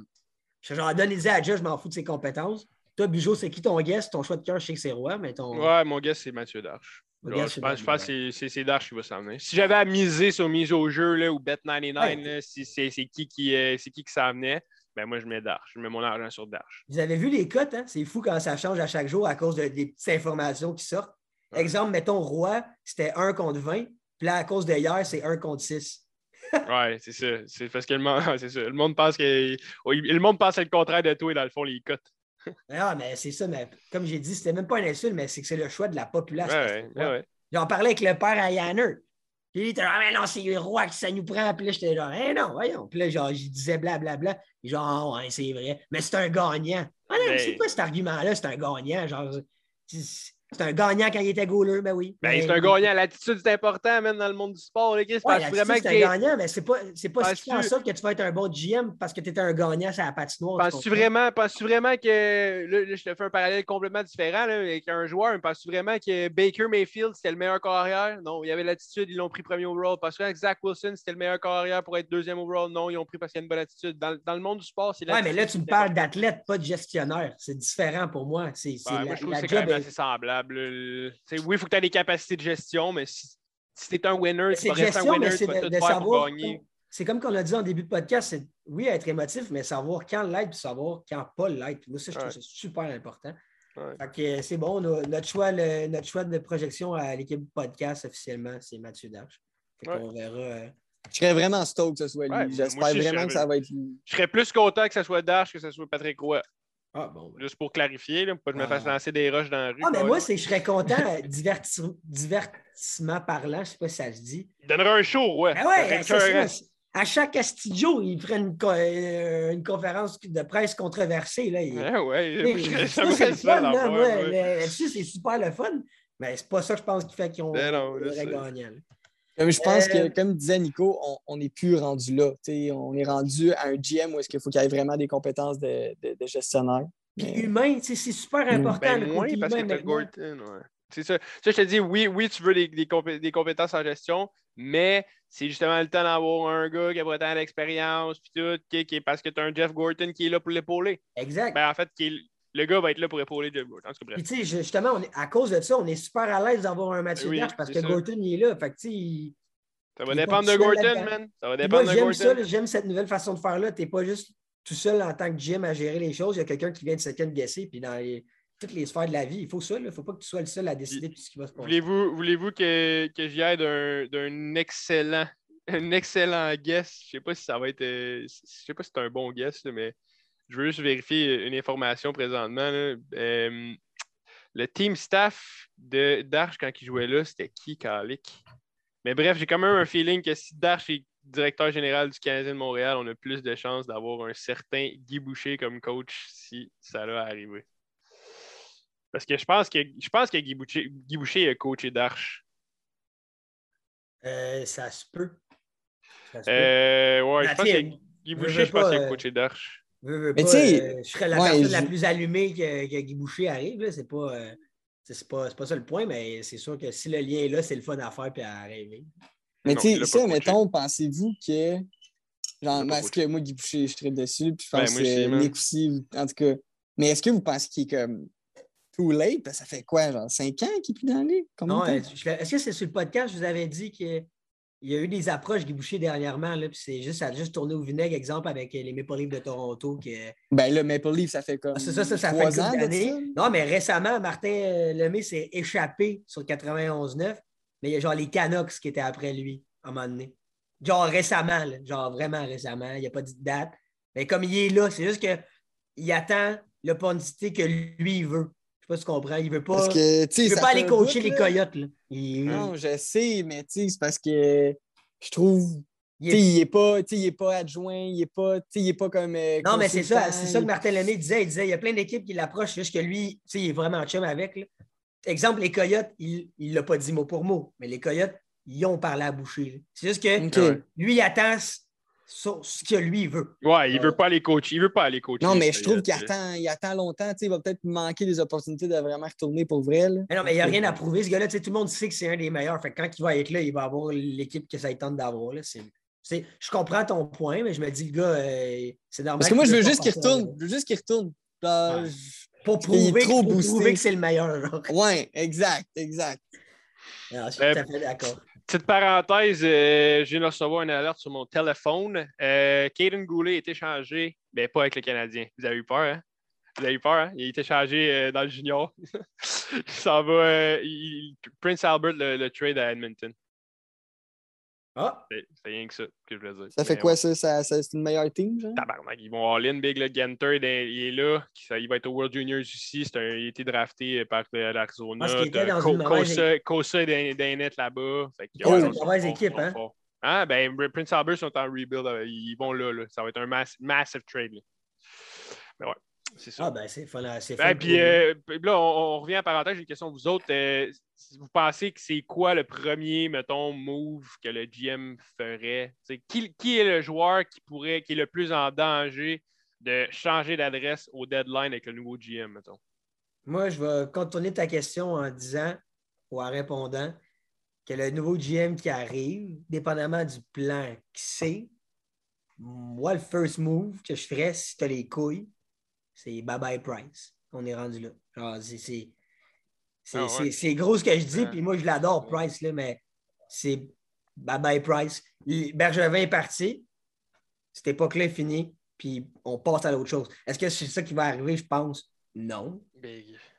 Je genre, donne à Joe, je m'en fous de ses compétences. Toi, Bijou, c'est qui ton guest? Ton choix de cœur, je sais que c'est Roi, mais ton. Ouais, mon guest, c'est Mathieu Darche. je pense, que c'est Darche qui va s'amener. Si j'avais à miser sur mise au jeu là, ou Bet99, si c'est qui qui, euh, qui, qui s'amenait, ben moi, je mets Darche. Je mets mon argent sur Darche. Vous avez vu les cotes, hein? C'est fou quand ça change à chaque jour à cause des petites informations qui sortent. Exemple, mettons, Roi, c'était 1 contre 20. Puis là, à cause de hier, c'est 1 contre 6. ouais, c'est ça. C'est parce que le monde, ça. Le monde pense que. Le monde pense le contraire de toi, dans le fond, les cotes. Ah, mais c'est ça, mais comme j'ai dit, c'était même pas un insulte, mais c'est que c'est le choix de la population. Ouais, ouais, J'en parlais avec le père à Yanner. Puis il était ah, mais non, c'est le roi que ça nous prend. Puis là, j'étais genre, eh non, voyons. Puis là, genre, je disais blablabla. Bla, Genre, ouais, c'est vrai. Mais c'est un gagnant. Ah non, c'est quoi cet argument-là? C'est un gagnant. Genre, c'est un gagnant quand il était goaler, ben oui. Ben, c'est un gagnant. L'attitude, c'est important, même dans le monde du sport. Ouais, vraiment c'est un gagnant, mais c'est pas, c'est pas ce qui fait en sorte que tu vas être un bon GM parce que tu étais un gagnant sur la patinoire. Penses-tu vraiment, penses vraiment que. Là, je te fais un parallèle complètement différent là, avec un joueur. Penses-tu vraiment que Baker Mayfield, c'était le meilleur carrière? Non, il y avait l'attitude, ils l'ont pris premier overall. Penses-tu que Zach Wilson, c'était le meilleur carrière pour être deuxième overall? Non, ils l'ont pris parce qu'il y a une bonne attitude. Dans, dans le monde du sport, c'est Ouais, mais là, tu me parles d'athlète, pas de gestionnaire. C'est différent pour moi. C'est, ben, moi, je trouve que c'est quand même assez semblable oui, il faut que tu aies des capacités de gestion, mais si, si tu es un winner, tu vas rester un winner, tu vas tout faire pour gagner. C'est comme qu'on l'a dit en début de podcast, c'est oui, être émotif, mais savoir quand l'être et savoir quand pas l'être. Moi, ça, je trouve ça super important. Euh, c'est bon, notre, choix, notre choix de projection à l'équipe podcast officiellement, c'est Mathieu Darche. On verra. Euh, je serais vraiment stoked que ce soit lui. J'espère vraiment que ça va être lui. Je serais plus content que ce soit Darche que ce soit Patrick Roy. Ah, bon, Juste pour clarifier, là, pour pas que je me fasse ah. lancer des roches dans la rue. Ah, mais moi, c'est je serais content, euh, divertissement parlant, je sais pas si ça se dit. Il donnerait un show, ouais. Ouais, à chaque studio, il ferait une, euh, une, conférence de presse controversée. Là. Ah ouais, ça c'est fun, c'est super le fun, mais c'est pas ça, je pense, qui fait qu'ils ont ben Je pense que, euh, comme disait Nico, on n'est plus rendu là. on est rendu à un GM où est-ce qu'il faut qu'il y ait vraiment des compétences de, de, gestionnaire. Puis humain, c'est super important. Ben, le parce que Gorton, ouais. C'est ça. ça. Je te dis, oui, oui, tu veux des, des, compétences en gestion, mais c'est justement le temps d'avoir un gars qui a vraiment d'expérience, puis tout, qui, qui, parce que tu as un Jeff Gorton qui est là pour l'épauler. Exact. Ben, en fait, qui est, le gars va être là pour épauler Jeff Gorton. Puis, tu sais, justement, on est, à cause de ça, on est super à l'aise d'avoir un match oui, parce que Gorton, il est là. Fait que, ça va dépendre de Gorton, man. Ça va dépendre moi, de Gorton. J'aime cette nouvelle façon de faire là. Tu n'es pas juste tout seul en tant que GM à gérer les choses. Il y a quelqu'un qui vient de second guesser. Puis dans toutes les sphères de la vie, il faut ça. Il ne faut pas que tu sois le seul à décider de tout ce qui va se passer. Voulez-vous voulez que, que j'y aille d'un excellent, un excellent guess? Je ne sais pas si ça va être. Euh, je sais pas si c'est un bon guess, mais je veux juste vérifier une information présentement. Euh, le team staff de d'Arche quand il jouait là, c'était qui, Kalik? Mais bref, j'ai quand même un feeling que si Darche est directeur général du Canadien de Montréal, on a plus de chances d'avoir un certain Guy Boucher comme coach si ça va arriver. Parce que je pense que je pense que Guy Boucher, Guy Boucher a coaché Darche. Euh, ça se peut. Euh, ouais, je pense que Guy Boucher, je pense qu'il a euh, coaché Darche. Mais tu sais, je serais la personne la plus allumée que, que Guy Boucher arrive. C'est pas. C'est pas, pas ça le point, mais c'est sûr que si le lien est là, c'est le fun à faire et à rêver. Mais tu sais, ça, mettons, pensez-vous que. Genre, parce que moi, Guy Boucher, je traite dessus, puis je ben, pense que Nick aussi, en tout cas. Mais est-ce que vous pensez qu'il est comme too late? Parce que ça fait quoi, genre 5 ans qu'il est plus dans le Non, est-ce que c'est sur le podcast, je vous avais dit que il y a eu des approches Guy Boucher dernièrement, là, puis c'est juste, ça a juste tourné au vinaigre, exemple, avec les Maple Leafs de Toronto. Que... Ben, le Maple Leaf, ça fait comme. Ah, c'est ça, ça, ça fait ans d'années. Non, mais récemment, Martin euh, Lemay s'est échappé sur 91-9, mais il y a genre les Canucks qui étaient après lui, à un moment donné. Genre récemment, genre vraiment récemment, il n'y a pas de date. Mais comme il est là, c'est juste qu'il attend l'opportunité que lui, il veut sais pas si tu comprends. Il veut pas. il veut pas aller coacher les coyotes. Là. Non, je sais, mais c'est parce que je trouve. Il n'est pas, pas adjoint, il n'est pas, il est pas comme. Euh, non, mais c'est ça, c'est ça que Martin Lemay disait. Il disait il y a plein d'équipes qui l'approchent, juste que lui, il est vraiment chum avec. exemple, les Coyotes, il ne l'a pas dit mot pour mot, mais les Coyotes, ils ont parlé à boucher. C'est juste que lui, il attend ce que lui veut. Ouais, il veut pas aller coacher. Il veut pas aller coacher. Non, mais je trouve qu'il attend, il attend longtemps. Il va peut-être manquer des opportunités de vraiment retourner pour vrai. Mais non, mais il n'y a rien à prouver. Ce gars-là, tout le monde sait que c'est un des meilleurs. Fait quand il va être là, il va avoir l'équipe que ça tente d'avoir. Je comprends ton point, mais je me dis, le gars, euh, c'est normal. Parce que moi, je veux juste qu'il retourne. Je veux juste qu'il retourne. Pour prouver, trop pour prouver que c'est le meilleur. Oui, exact, exact. je suis tout à fait d'accord. Petite parenthèse, euh, je viens de recevoir une alerte sur mon téléphone. Euh, Caden Goulet est échangé, mais pas avec le Canadien. Vous avez eu peur, hein? Vous avez eu peur, hein? Il est échangé euh, dans le junior. Ça va. Euh, Prince Albert le, trade à Edmonton. Ah! C'est rien que ça que je voulais dire. Ça fait quoi ça? ça, c'est une meilleure team, genre? Tabarnak, ils vont all-in, Big le Genter, il est là. Il va être au World Juniors ici. Un, il a été drafté par l'Arizona. Parce qu'il était dans une mauvaise Kosa et Dainette là-bas. C'est une mauvaise équipe, hein? Ah, ben, Prince Albert sont en rebuild. Euh, ils vont là, là. Ça va être un massive trade. Là. Mais ouais. C'est ça. Ah, ben, c'est fun. Ben, puis euh, là, on, revient à parenthèse. J'ai une question à vous autres. Euh, vous pensez que c'est quoi le premier, mettons, move que le GM ferait? Qui, qui, est le joueur qui pourrait, qui est le plus en danger de changer d'adresse au deadline avec le nouveau GM, mettons? Moi, je vais contourner ta question en disant ou en répondant que le nouveau GM qui arrive, dépendamment du plan qui c'est, moi, le first move que je ferais si tu as les couilles, c'est bye bye price. On est rendu là. c'est ah c'est gros ce que je dis, puis moi, je l'adore, Price, là, mais c'est bye-bye Price. Bergevin est parti. Cette époque-là est finie, puis on passe à l'autre chose. Est-ce que c'est ça qui va arriver, je pense? Non.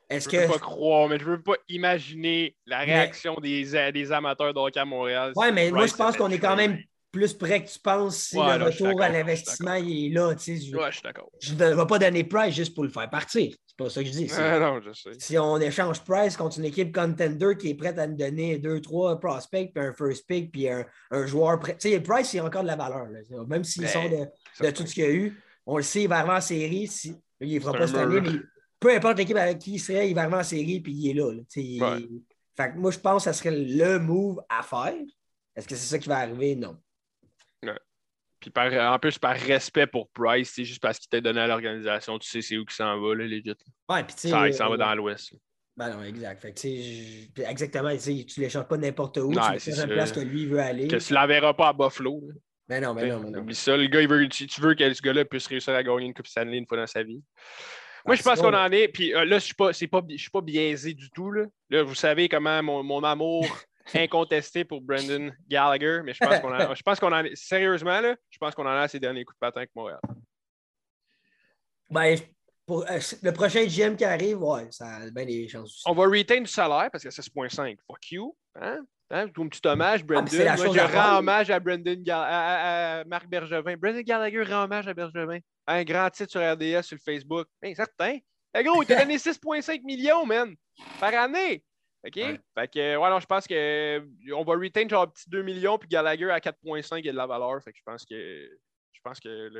Est-ce je ne peux pas croire, mais je ne veux pas imaginer la réaction des, des amateurs de à Montréal. Oui, mais moi, je pense qu'on est quand même plus près que tu penses si le retour à l'investissement est là. Tu sais, je, ouais, je suis d'accord. Je ne vais pas donner Price juste pour le faire partir. C'est pas ça que je dis. non, je sais. Si on échange Price contre une équipe contender qui est prête à nous donner deux, trois prospects, puis un first pick, puis un, un joueur prêt. Tu sais, Price, il a encore de la valeur. Là. Même s'il ben, sort de, de tout ce qu'il y a eu, on le sait, il va arriver en série. Si, il ne fera pas cette année, mais peu importe l'équipe avec qui il serait, il va arriver en série, puis il est là. Fait que moi, je pense que ça serait le move à faire. Est-ce que c'est ça qui va arriver? Non. Puis en plus, par respect pour Price, c'est juste parce qu'il t'a donné à l'organisation, tu sais c'est où qu'il s'en va, là, legit. Ouais, puis tu sais. il s'en va dans l'Ouest. Ben non, exact. Fait que, exactement, tu ne l'échanges pas n'importe où. Non, tu une place que lui veut aller. Que tu ne l'enverras pas à Buffalo. Ben non, ben non, ben non. Oublie ça, le gars, il veut, tu veux que ce gars-là puisse réussir à gagner une Coupe Stanley une fois dans sa vie. Moi, je pense qu'on en est. Puis euh, là, je ne suis, pas, suis pas biaisé du tout. Là. là vous savez comment mon, mon amour incontesté pour Brendan Gallagher, mais je pense qu'on je pense qu'on en est, sérieusement, là, je pense qu'on en a ses derniers coups de patin avec Montréal. Ben, pour euh, le prochain GM qui arrive, ouais, ça a bien des chances aussi. On va retain du salaire parce que c'est 6.5. Fuck you. Hein? Hein? Un petit hommage, ah, Brendan. Moi, je rends hommage à Brendan à, Marc Bergevin. Brendan Gallagher rend hommage à Bergevin. Un grand titre sur RDS sur Facebook. Ben, certain. Gros, il t'a donné 6,5 millions, man, par année. OK? Fait que, ouais, je pense qu'on va retain genre un petit 2 millions, puis Gallagher à 4,5, il y a de la valeur. Fait que je pense que, je pense que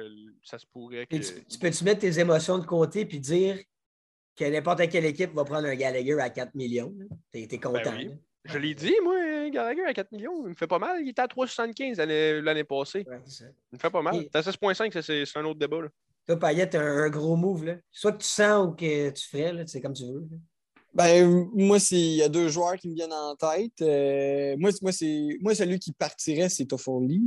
ça se pourrait que. tu, peux-tu mettre tes émotions de côté puis dire que n'importe quelle équipe va prendre un Gallagher à 4 millions? T'es, es ben content. Je l'ai dit, moi, Gallagher à 4 millions. Il me fait pas mal. Il était à 3,75 l'année, l'année passée. il me fait pas mal. T'as 16,5, c'est, c'est un autre débat. Là. Toi, Payette, un, un gros move. Là. Soit que tu sens ou que tu ferais, c'est comme tu veux. Ben, moi, il y a deux joueurs qui me viennent en tête. Euh, moi, moi, moi, celui qui partirait, c'est Toffoli.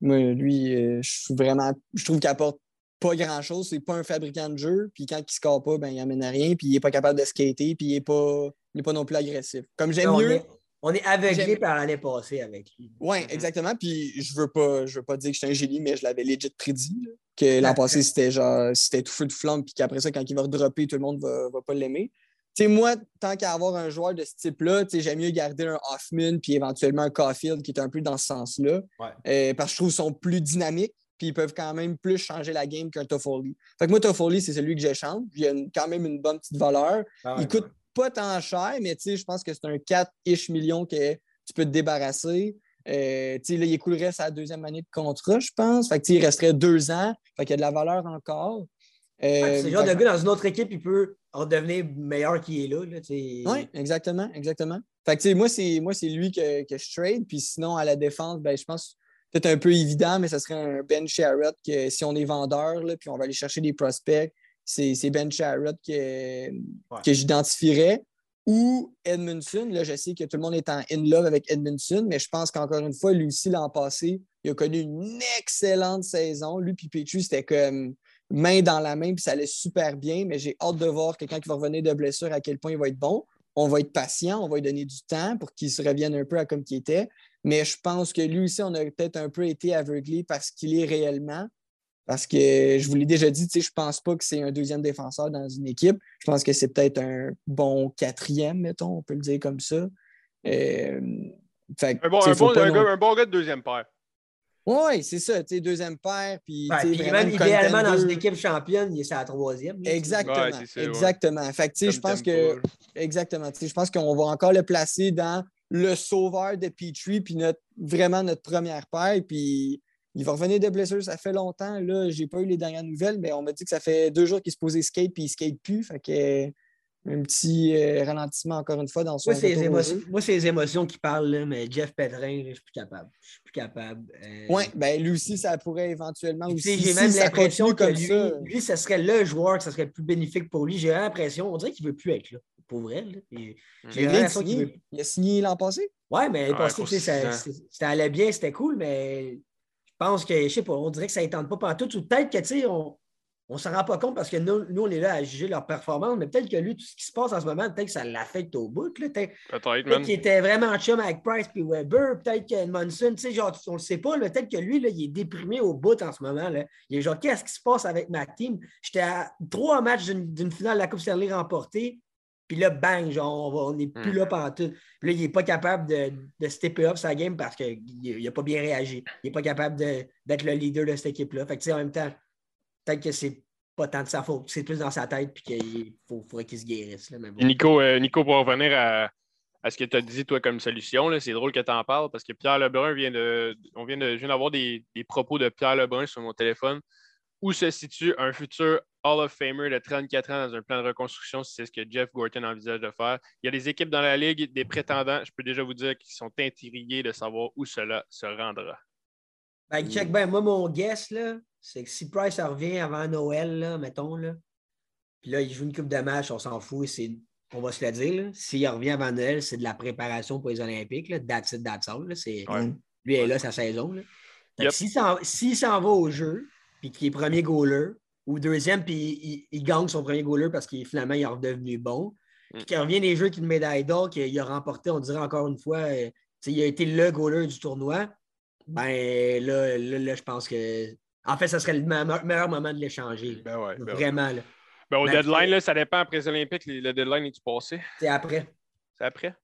Moi, lui, euh, je suis vraiment. Je trouve qu'il apporte pas grand-chose. C'est pas un fabricant de jeu. Puis quand il ne score pas, ben, il amène à rien. Puis il n'est pas capable de skater. Puis il n'est pas, pas non plus agressif. Comme j'aime mieux. On est aveuglé par l'année passée avec lui. Oui, mm-hmm. exactement. Puis je veux pas, je veux pas dire que je suis un génie, mais je l'avais legit prédit. que l'an passé, c'était genre c'était tout feu de flamme, puis qu'après ça, quand il va redropper, tout le monde va, va pas l'aimer moi, tant qu'à avoir un joueur de ce type-là, j'aime mieux garder un Hoffman puis éventuellement un Caulfield qui est un peu dans ce sens-là. Euh, parce que je trouve qu'ils sont plus dynamiques puis ils peuvent quand même plus changer la game qu'un Toffoli. Fait que moi, Toffoli, c'est celui que j'échange. Il a quand même une bonne petite valeur. Ah il coûte pas tant cher, mais je pense que c'est un 4-ish millions que tu peux te débarrasser. Euh, là, il écoulerait sa deuxième année de contrat, je pense. Fait que, il resterait deux ans. Fait qu'il y a de la valeur encore. C'est le genre de gars dans une autre équipe, il peut en devenir meilleur qu'il est là. oui, exactement, exactement. Fait que, moi, c'est, moi, c'est lui que, que, je trade. Puis sinon, à la défense, ben, je pense peut-être un peu évident, mais ça serait un Ben Sherrod que si on est vendeur, là, puis on va aller chercher des prospects, c'est, Ben Sherrod que, que j'identifierais. Ou Edmundson, là, je sais que tout le monde est en in love avec Edmundson, mais je pense qu'encore une fois, lui aussi, l'an passé, il a connu une excellente saison. Lui, puis Petru, c'était comme main dans la main, puis ça allait super bien, mais j'ai hâte de voir quelqu'un qui va revenir de blessure, à quel point il va être bon. On va être patient, on va lui donner du temps pour qu'il se revienne un peu à comme il était. Mais je pense que lui aussi, on a peut-être un peu été aveuglé parce qu'il est réellement. Parce que je vous l'ai déjà dit, je ne pense pas que c'est un deuxième défenseur dans une équipe. Je pense que c'est peut-être un bon quatrième, mettons, on peut le dire comme ça. Euh, un, bon, un, bon, gars, de deuxième paire. Oui, c'est ça, tu sais, deuxième paire. Puis, même idéalement, dans une équipe championne, il est à la troisième. exactement. exactement. Fait que, je pense que. Exactement. Je pense qu'on va encore le placer dans le sauveur de Petrie, puis notre, vraiment notre première paire. Puis il va revenir de blessure, ça fait longtemps. Là, j'ai pas eu les dernières nouvelles, mais on m'a dit que ça fait deux jours qu'il se posait skate, puis il skate plus. Fait que un petit euh, ralentissement encore une fois dans son. Moi, c'est les émotions, moi, c'est les émotions qui parlent, là, mais Jeff Pedrin, je suis plus capable. Je suis plus capable. Euh... Oui, ben lui aussi, ça pourrait éventuellement aussi. J'ai même l'impression que lui, ça... lui, ce serait le joueur que ça serait le plus bénéfique pour lui. J'ai l'impression, on dirait qu'il ne veut plus être là. Pour vrai. J'ai l'impression qu'il veut... Il a signé l'an passé? Oui, mais ouais, parce que ça, ça allait bien, c'était cool, mais je pense que, je sais pas, on dirait que ça ne tente pas partout. Ou peut-être que, tu sais, on on ne s'en rend pas compte parce que nous, nous, on est là à juger leur performance, mais peut-être que lui, tout ce qui se passe en ce moment, peut-être que ça l'affecte au bout. Peut-être peut qu'il était vraiment chum avec Price puis Weber, peut-être que Monson, tu sais, genre, on ne le sait pas, peut-être que lui, là, il est déprimé au bout en ce moment. Là. Il est genre, qu'est-ce qui se passe avec ma team? J'étais à trois matchs d'une finale de la Coupe Stanley remportée, puis là, bang, genre, on n'est plus hmm. là pendant tout. Puis là, il n'est pas capable de, de stepper up sa game parce qu'il n'a pas bien réagi. Il n'est pas capable d'être le leader de cette équipe-là. Fait que, tu sais, en même temps, peut-être que c'est pas tant de sa faute. C'est plus dans sa tête puis qu'il faudrait qu'il se guérisse. Là, Nico, euh, Nico, pour revenir à, ce que tu as dit, toi, comme solution, c'est drôle que tu en parles parce que Pierre Lebrun vient de. On vient de. Je viens d'avoir des, propos de Pierre Lebrun sur mon téléphone. Où se situe un futur Hall of Famer de 34 ans dans un plan de reconstruction, si c'est ce que Jeff Gorton envisage de faire. Il y a des équipes dans la Ligue, des prétendants, je peux déjà vous dire, qui sont intrigués de savoir où cela se rendra. Ben, check ben, moi, mon guess, là, c'est que si Price revient avant Noël, là, mettons, là, puis là, il joue une coupe de match, on s'en fout, c'est, on va se le dire. S'il revient avant Noël, c'est de la préparation pour les Olympiques. Là, that's it, that's all. Là, c'est, Lui est là sa saison. Là. S'il s'en va au jeu, puis qu'il est premier goaler, ou deuxième, puis il, gagne son premier goaler parce qu'il finalement il est redevenu bon, puis mm. qu'il revient des jeux qu'il médaille d'or, qu'il a remporté, on dirait encore une fois, euh, il a été le goaler du tournoi, ben là, là je pense que en fait, ce serait le meilleur moment de l'échanger. Ben ouais, ben Vraiment. Là. Ben, au deadline, là, ça dépend après les Olympiques. Le deadline est-tu passé? C'est après. C'est après?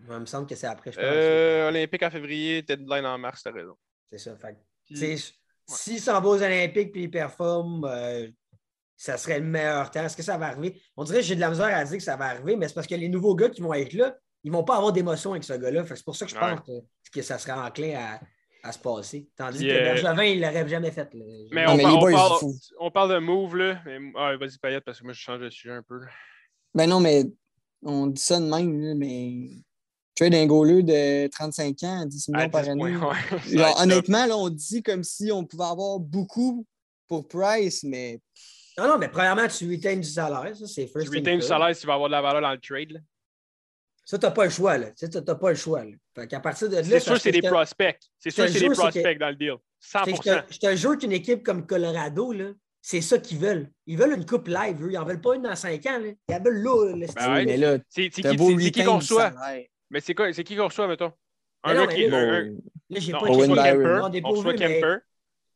il me semble que c'est après. Je euh, Olympique en février, deadline en mars, t'as raison. C'est ça. Fait, S'il s'en va aux Olympiques et il performe, euh, ça serait le meilleur temps. Est-ce que ça va arriver? On dirait que j'ai de la misère à dire que ça va arriver, mais c'est parce que les nouveaux gars qui vont être là, ils ne vont pas avoir d'émotion avec ce gars-là. C'est pour ça que je pense que, que, ça serait enclin à, à se passer. Tandis que Bergevin, il ne l'aurait jamais fait. Mais, on, parle, on, parle, de move, là. Mais... Ah, vas-y, Payette, parce que moi, je change de sujet un peu. Ben non, mais on dit ça de même, là, mais trade un goaler de 35 ans à 10 millions par année. honnêtement, là, on dit comme si on pouvait avoir beaucoup pour Price, mais. Non, non, mais premièrement, tu retains du salaire. Ça, c'est first Tu retains du salaire si tu vas avoir de la valeur dans le trade. Là. Ça, tu n'as pas le choix. Là. Tu n'as pas le choix. Là. qu'à partir de là. C'est sûr que c'est des prospects. C'est sûr que c'est des prospects dans le deal. 100 Je te jure qu'une équipe comme Colorado, c'est ça qu'ils veulent. Ils veulent une coupe live. Eux. Ils n'en veulent pas une dans 5 ans. Là. Ils veulent là. Ben mais là c'est qui, qu'on reçoit? Mais c'est qui qu'on reçoit, mettons? Un gars qui. Là, j'ai pas On reçoit Kemper.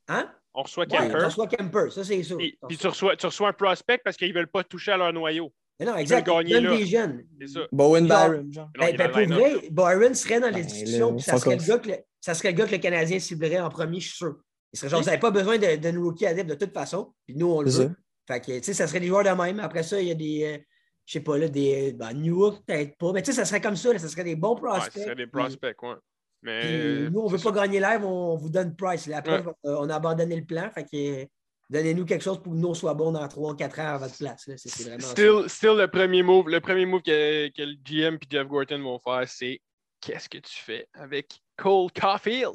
Hein? On reçoit Kemper. On reçoit Kemper, ça c'est sûr. Puis tu reçois, tu reçois un prospect parce qu'ils ne veulent pas toucher à leur noyau. Mais non, exact. Donne des jeunes. Bowen Byron, genre. Ben, ben, pour vrai, Byron serait dans les ben, discussions, ça, serait le gars que le, ça serait le gars que le Canadien ciblerait en premier, je suis sûr. Il serait genre, vous n'avez pas besoin de, de rookie adepte de toute façon. Puis nous, on le veut. Fait que, tu sais, ça serait des joueurs de même. Après ça, il y a des, euh, je sais pas, là, des. Ben, New York, peut-être pas. Mais tu sais, ça serait comme ça. Là, ça serait des bons prospects. Ouais, ça serait des prospects, ouais. Mais... nous, on ne veut pas gagner live, on vous donne price. Après, on a abandonné le plan. Fait que Donnez-nous quelque chose pour que nous soyons bons dans 3 4 ans à votre place. C'est vraiment still, still, le premier move, le premier move que, que le GM et Jeff Gorton vont faire, c'est qu'est-ce que tu fais avec Cole Caulfield?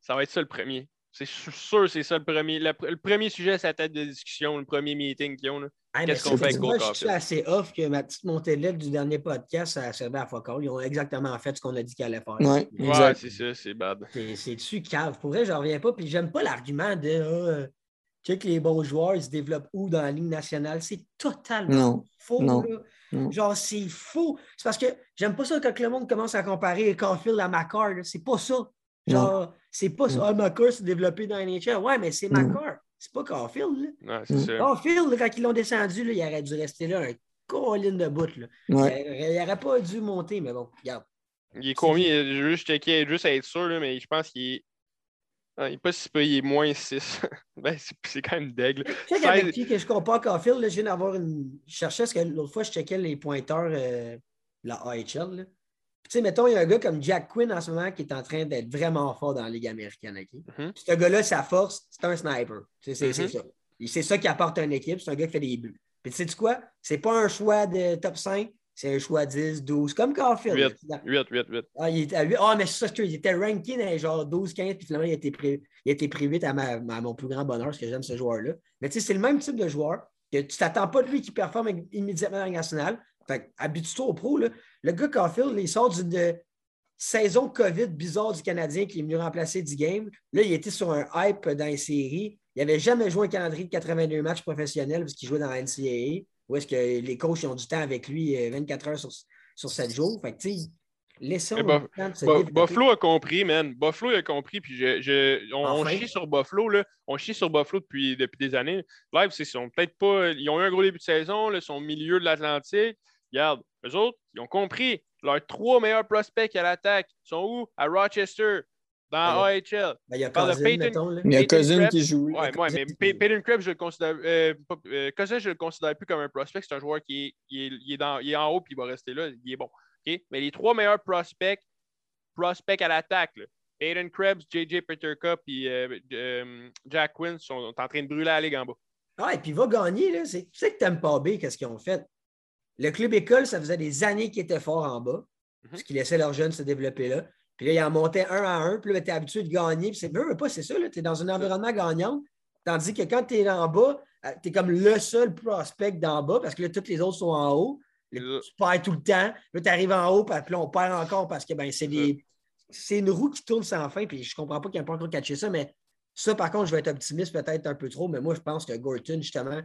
Ça va être ça le premier. C'est sûr c'est ça le premier. Le, premier sujet, c'est la tête de discussion, le premier meeting qu'ils ont. Qu'est-ce qu'on fait avec Cole Caulfield? Je suis assez off que ma petite montée de du dernier podcast, ça servait à Focal. Ils ont exactement fait ce qu'on a dit qu'ils allaient faire. Ouais, ouais c'est ça, c'est bad. C'est-tu cave? Pour vrai, j'en reviens pas. Puis j'aime pas l'argument de. Ah, que les bons joueurs ils se développent où dans la Ligue nationale? C'est totalement faux. Genre, c'est faux. C'est parce que j'aime pas ça quand le monde commence à comparer Caulfield à McCarr. C'est pas ça. Genre, c'est pas ça. Ah, McCarr s'est développé dans la NHL. Ouais, mais c'est McCarr. C'est pas Caulfield. Là. Ouais, quand ils l'ont descendu, là, il aurait dû rester là un colline de bout. Là. Il n'aurait pas dû monter, mais bon, regarde. Il est combien? Juste checker, juste à être sûr, là, mais je pense qu'il est ah, il n'est pas si peu, il est moins 6. ben, c'est quand même dègle. Tu sais avec qui que je compare Caulfield, je viens d'avoir une. Je cherchais, parce que l'autre fois, je checkais les pointeurs euh, la AHL. Tu sais, mettons, il y a un gars comme Jack Quinn en ce moment qui est en train d'être vraiment fort dans la Ligue américaine. Okay? Mm-hmm. Ce gars-là, sa force, c'est un sniper. C'est mm-hmm. ça. C'est ça qui apporte à une équipe. C'est un gars qui fait des buts. Puis tu sais quoi? C'est pas un choix de top 5, c'est un choix 10, 12, comme Caulfield. 8, 8, 8, 8. Ah, il était à 8. Ah, mais c'est ça, il était ranké dans genre 12, 15, puis finalement, il a été pris, il a été pris 8 à, à, mon plus grand bonheur, parce que j'aime ce joueur-là. Mais tu sais, c'est le même type de joueur que tu t'attends pas de lui qui performe immédiatement dans la nationale. Fait habitue-toi au pro. Là. Le gars Caulfield, il sort d'une saison COVID bizarre du Canadien qui est venu remplacer 10 games. Là, il était sur un hype dans les séries. Il n'avait jamais joué un calendrier de 82 matchs professionnels parce qu'il jouait dans la NCAA. Où est-ce que les coachs ont du temps avec lui 24 euh, heures sur, sur 7 jours? Fait que, tu sais, laissons le temps de se Buffalo a compris, man. Buffalo a compris, puis je, on, chie sur Buffalo, là. On chie sur Buffalo depuis, depuis des années. Live, ils sont peut-être pas. Ils ont eu un gros début de saison, là, ils sont au milieu de l'Atlantique. Regarde, eux autres, ils ont compris. Leurs trois meilleurs prospects à l'attaque sont où? À Rochester. Dans AHL. Ben, il y a Cousin, mettons, Il y a Cousin qui joue. Oui, ouais, mais Peyton Krebs, je le considère. Euh, euh, Cousin, je le considère plus comme un prospect. C'est un joueur qui est, il est, il est, dans, il est en haut puis il va rester là. Il est bon. Okay? Mais les trois meilleurs prospects, prospects à l'attaque, Peyton Krebs, JJ Peterka et euh, euh, Jack Quinn sont, en train de brûler la ligue en bas. Ah, et puis il va gagner. Là. Tu sais que t'aimes pas B, qu'est-ce qu'ils ont fait? Le club école, ça faisait des années qu'ils étaient forts en bas, mm-hmm. parce qu'ils laissaient leurs jeunes se développer là. Puis là, il en montait un à un. Puis là, tu es habitué de gagner. Puis c'est pas, c'est ça. Tu es dans un environnement gagnant. Tandis que quand tu es en bas, euh, tu es comme le seul prospect d'en bas parce que là, tous les autres sont en haut. tu perds tout le temps. Là, tu arrives en haut, puis là, on perd encore parce que ben, c'est des. C'est une roue qui tourne sans fin, puis je comprends pas qu'il n'y ait pas encore catché ça, mais ça, par contre, je vais être optimiste peut-être un peu trop, mais moi, je pense que Gorton, justement,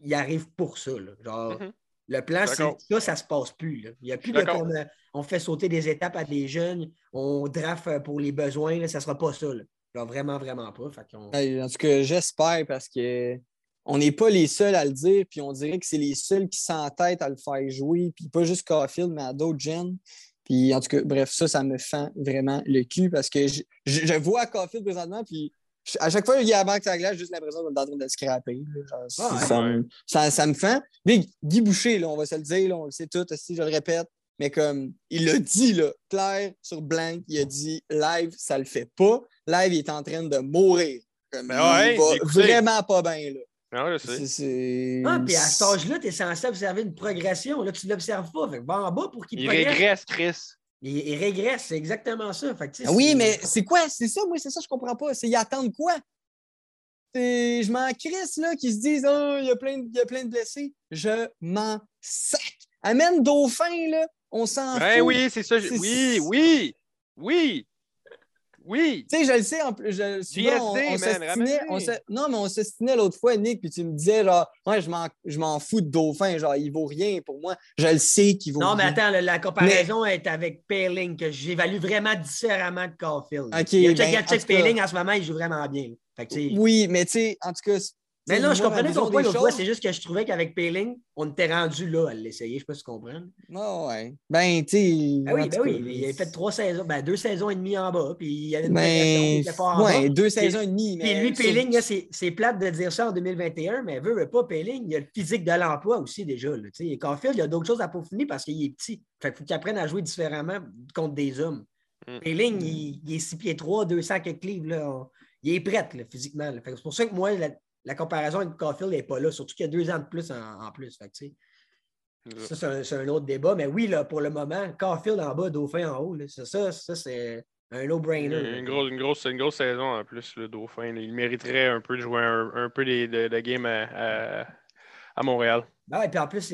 il arrive pour ça. Genre, mm-hmm. Le plan, c'est ça, ça ne se passe plus. Il n'y a plus de comme on fait sauter des étapes à des jeunes, on draft euh, pour les besoins, là, ça ne sera pas ça. vraiment, vraiment pas. en tout cas, j'espère parce que on n'est pas les seuls à le dire, puis on dirait que c'est les seuls qui s'entêtent à le faire jouer, puis pas juste Caulfield, mais à d'autres jeunes. Puis en tout cas, bref, ça, ça me fend vraiment le cul parce que je, je, vois Caulfield présentement, puis à chaque fois qu'il y a la sa glace, j'ai juste l'impression d'être en train de scraper. Ah, ça, ça, me fait. Mais Guy Boucher, là, on va se le dire, là, on le sait tout, si je le répète. Mais comme il l'a dit, là, clair sur blanc, il a dit live, ça le fait pas. Live, il est en train de mourir. Comme, ben il va vraiment pas bien. Là. Ah, je sais. Ah, puis à cet âge-là, tu es censé observer une progression. Là, tu ne l'observes pas. Fait va en bas pour qu'il Il régresse, Chris. Il, régresse, c'est exactement ça. Ah oui, mais c'est quoi? C'est ça, moi, c'est ça, je comprends pas. C'est y attendre quoi? Je m'en crisse, là, qui se disent, oh, il y, a plein de, il y a plein de blessés. Je m'en sac. Amène Dauphin, là, on s'en ben fout. Oui, c'est ça. Oui, oui, oui. Oui. Tu sais, je le sais, en plus, je, souvent, on, on Non, mais on s'estimait l'autre fois, Nick, puis tu me disais, genre, ouais, je m'en fous de Dauphin, genre, il vaut rien pour moi. Je le sais qu'il vaut Non, mais attends, la, comparaison est avec Payling, que j'évalue vraiment différemment de Caulfield. OK. Il y a ben, check Payling en ce moment, il joue vraiment bien. oui, mais tu sais, en tout cas, mais non, je comprenais ton point l'autre c'est juste que je trouvais qu'avec Payling, on était rendu là à l'essayer. Je ne sais pas si tu comprends. Ah ouais. Ben, tu sais. Ben oui, ben oui. Il a fait trois saisons, ben, deux saisons et demie en bas, puis il avait une ben, fort ouais, deux saisons et demie. Puis lui, Payling, c'est plate de dire ça en 2021, mais veut, veut pas Payling, il a le physique de l'emploi aussi déjà. Là, et Caulfield, il y a d'autres choses à peaufiner parce qu'il est petit. Fait faut qu'il apprenne à jouer différemment contre des hommes. Mm. Payling, il, est 6 pieds 3, 200 quelques livres. Là. Il est prêt là, physiquement. C'est pour ça que moi, la comparaison avec Caulfield n'est pas là, surtout qu'il y a deux ans de plus en, plus. ça, c'est un, autre débat. Mais oui, là, pour le moment, Caulfield en bas, Dauphin en haut, ça, ça, c'est un no-brainer. Une, grosse, une, grosse, une grosse saison en plus, le Dauphin. Il mériterait un peu de jouer un, peu de, de, de game à, à Montréal. Ah, et puis en plus,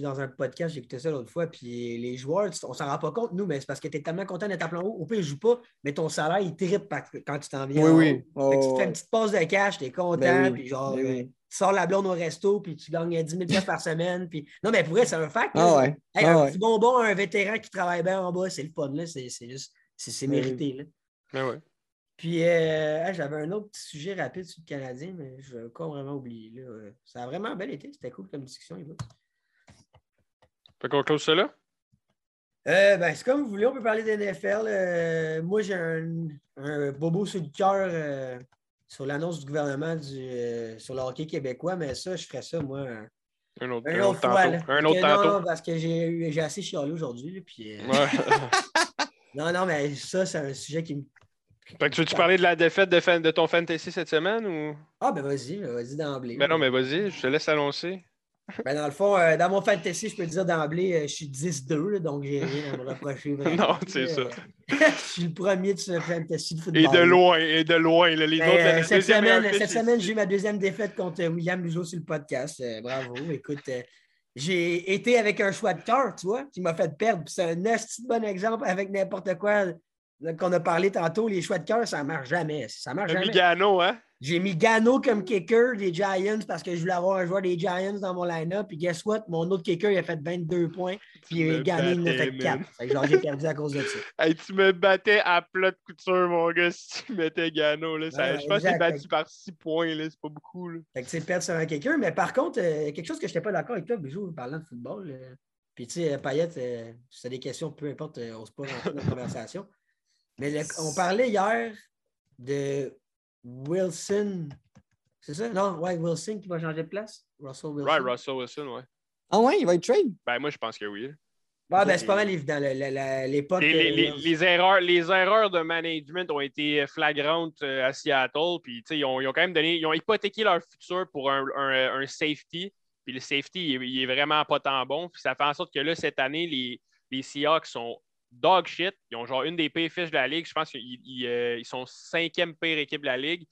dans un podcast, j'ai écouté ça l'autre fois, puis les joueurs, on s'en rend pas compte, nous, mais c'est parce que tu es tellement content d'être à plan haut. Au pire, ils jouent pas, mais ton salaire, il tripe quand tu t'en viens. Oui, oui. tu te fais une petite pause de cash, tu es content, ben puis genre, ben tu sors la blonde au resto, puis tu gagnes 10 000 par semaine. Puis... Non, mais pour vrai, c'est un fact. Ah ouais. ah un petit bonbon, un vétéran qui travaille bien en bas, c'est le fun, là. C'est juste, c'est mérité, là. Ben ouais. Puis, euh, j'avais un autre petit sujet rapide sur le Canadien, mais je vais encore vraiment oublier. Là. Ça a vraiment bien été. C'était cool comme discussion. Fait qu'on close ça là? Euh, ben, c'est comme vous voulez, on peut parler de NFL. Euh, moi, j'ai un, un, bobo sur le cœur sur l'annonce du gouvernement du, sur le hockey québécois, mais ça, je ferais ça, moi. Un autre, un autre, fois, tantôt. Un autre tantôt. Non, parce que j'ai assez chialé aujourd'hui. Puis, ouais. non, non, mais ça, c'est un sujet qui me fait que tu veux-tu parler de la défaite de, de, ton fantasy cette semaine ou? Ah, ben vas-y, vas-y d'emblée. Ben non, mais vas-y, je te laisse annoncer. Ben dans le fond, euh, dans mon fantasy, je peux te dire d'emblée, euh, je suis 10-2, donc j'ai rien à me reprocher. non, c'est ça. je suis le premier de ce fantasy de football. Et de loin, et de loin. les ben, autres, euh, cette semaine, cette semaine j'ai eu ma deuxième défaite contre William Lujo sur le podcast. bravo. Écoute, j'ai été avec un choix de cœur, tu vois, qui m'a fait perdre. C'est un bon exemple avec n'importe quoi qu'on a parlé tantôt, les choix de cœur, ça ne marche jamais. Ça marche jamais. mis Gano, hein? J'ai mis Gano comme kicker des Giants parce que je voulais avoir un joueur des Giants dans mon line-up. Puis guess what? Mon autre kicker, il a fait 22 points. Puis il a gagné, il a fait 4. j'ai perdu à cause de ça. Hey, tu me battais à plat de couture, mon gars, si tu mettais Gano. Là. je pense que j'ai battu par 6 points. C'est pas beaucoup. Là. Fait que tu sur un kicker. Mais par contre, euh, quelque chose que je n'étais pas d'accord avec toi, Bijou, parlant de football. Euh, puis tu sais, Payette, euh, si tu as des questions, peu importe, on se pose dans la conversation. Mais on parlait hier de Wilson. C'est ça? Non, ouais, Wilson qui va changer de place. Russell Wilson. Right, Russell Wilson, ouais. Ah ouais, il va être trade? Ben, moi, je pense que oui. Ouais, ben, c'est pas mal évident. L'époque. Les, les, les, erreurs, les erreurs de management ont été flagrantes euh, à Seattle. Puis, ils ont, ils ont quand même donné. Ils ont hypothéqué leur futur pour un, un, un safety. Puis le safety, il, il, est vraiment pas tant bon. Puis ça fait en sorte que là, cette année, les, les Seahawks sont dog shit. Ils ont genre une des pires fiches de la ligue. Je pense qu'ils euh, sont cinquième pire équipe de la ligue.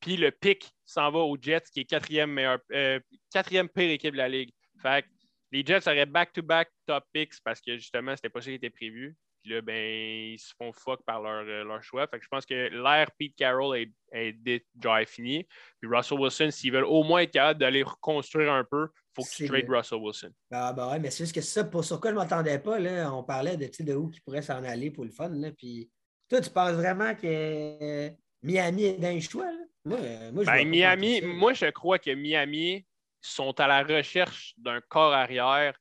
Puis le pic s'en va aux Jets, qui est quatrième, meilleur, euh, quatrième pire équipe de la ligue. Fait les Jets auraient back-to-back top picks parce que justement, c'était pas ça qui était prévu. Puis là, ben, ils se font fuck par leur, euh, leur choix. Fait que je pense que l'ère Pete Carroll est, est déjà fini. Puis Russell Wilson, s'ils veulent au moins être capables d'aller reconstruire un peu, faut que tu trades Russell Wilson. Ah, bah ouais, mais c'est juste que ça, pour sur quoi je ne m'attendais pas, là, on parlait de, de où qui pourrait s'en aller pour le fun. Là, puis toi, tu penses vraiment que Miami est dans le choix? Là? Moi, euh, moi, je ben, Miami, moi, je crois que Miami sont à la recherche d'un corps arrière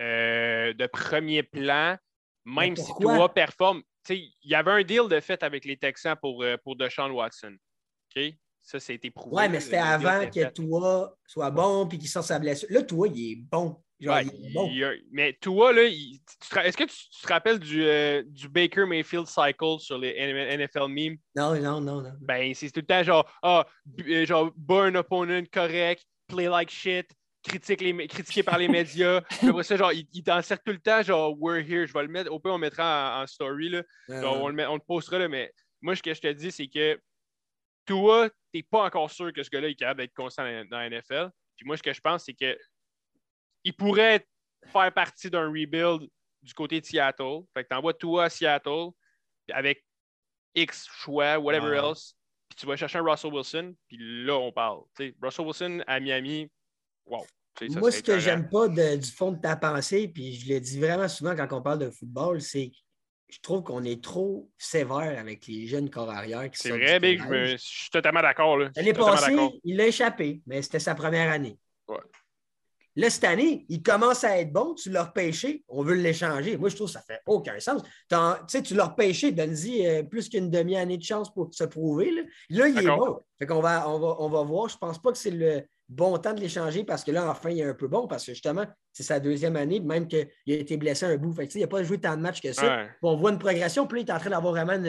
euh, de premier plan même si toi performe, il y avait un deal de fait avec les Texans pour, euh, pour Deshaun Watson. OK? Ça, c'était prouvé. Oui, mais c'était avant que toi soit bon puis qu'il sorte sa blessure. Là, toi, il est bon. Genre, il est bon. mais toi, là, est-ce que tu, te rappelles du, euh, du, Baker Mayfield cycle sur les NFL memes? Non, non, non, non. Ben, c'est tout le temps genre, ah, euh, genre, burn opponent correct, play like shit, critique les, critiqué par les médias. après ça, genre, il, il t'encercle tout le temps, genre, we're here. Je vais le mettre. Au pire, on mettra en, story. Là. on, le met, on, le postera, là, mais moi, ce que je te dis, c'est que toi, t'es pas encore sûr que ce gars-là est capable d'être constant dans, la NFL. Puis moi, ce que je pense, c'est que il pourrait faire partie d'un rebuild du côté de Seattle. Fait que t'envoies toi à Seattle avec X choix, whatever else. Puis tu vas chercher un Russell Wilson. Puis là, on parle. Russell Wilson à Miami, moi, ce que j'aime pas du fond de ta pensée, puis je le dis vraiment souvent quand on parle de football, c'est je trouve qu'on est trop sévère avec les jeunes corps arrière. C'est vrai, Big, je, suis totalement d'accord. L'année passée, il l'a échappé, mais c'était sa première année. Là, cette année, il commence à être bon, tu l'as repêché, on veut l'échanger. Moi, je trouve que ça fait aucun sens. Tu sais, tu l'as repêché, donne-y euh, plus qu'une demi-année de chance pour se prouver. Là, là il est bon. Fait qu'on va, on va, on va voir. Je pense pas que c'est le, bon temps de l'échanger parce que là, enfin, il est un peu bon parce que justement, c'est sa deuxième année, même qu'il a été blessé un bout. Fait il n'a pas joué tant de matchs que ça. On voit une progression, puis il est en train d'avoir vraiment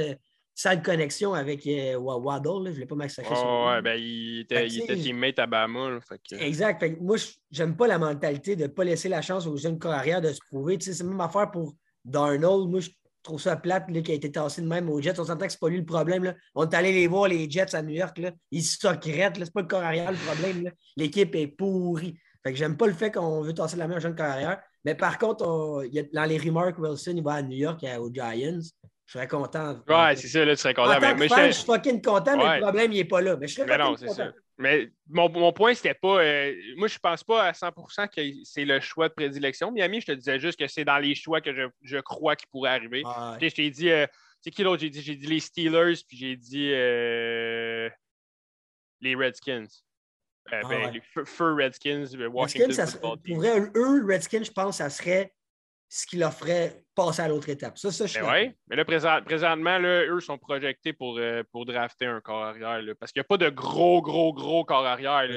sale connexion avec euh, Waddle. Je ne voulais pas massacrer oh, Ouais, ben, il était, il était teammate à Bama. Exact. moi, j'aime pas la mentalité de ne pas laisser la chance aux jeunes carrières de se prouver. C'est la même affaire pour Darnold. Moi, je trouve ça plate là, qui a été tassé de même aux Jets. On s'entend que c'est pas lui le problème. Là. On est allé les voir, les Jets à New York. Là. Ils secrètent. C'est pas le corps arrière le problème. L'équipe est pourrie. Fait que j'aime pas le fait qu'on veut tasser la main aux jeunes carrière. Mais par contre, y a, dans les rumeurs que Wilson il va à New York aux Giants, je serais content. Ouais, c'est ça, là, tu serais content. En mais, je suis fucking content, mais le problème, il n'est pas là. Mais je serais mais non, c'est ça. Mais mon, mon point, c'était pas. Euh, moi, je pense pas à 100% que c'est le choix de prédilection. Miami, je te disais juste que c'est dans les choix que je, je crois qu'il pourrait arriver. Je t'ai dit. Euh, c'est qui l'autre? J'ai dit, dit les Steelers, puis j'ai dit euh, les Redskins. Euh, ah ben, les Fur Redskins, Washington. Redskins, ça, pour vrai, eux, Redskins, je pense, ça serait ce qui leur ferait passer à l'autre étape. Ça, ça, je ben Oui, mais là, présentement, là, eux sont projetés pour, euh, pour drafter un corps arrière. parce qu'il n'y a pas de gros, gros, gros corps arrière.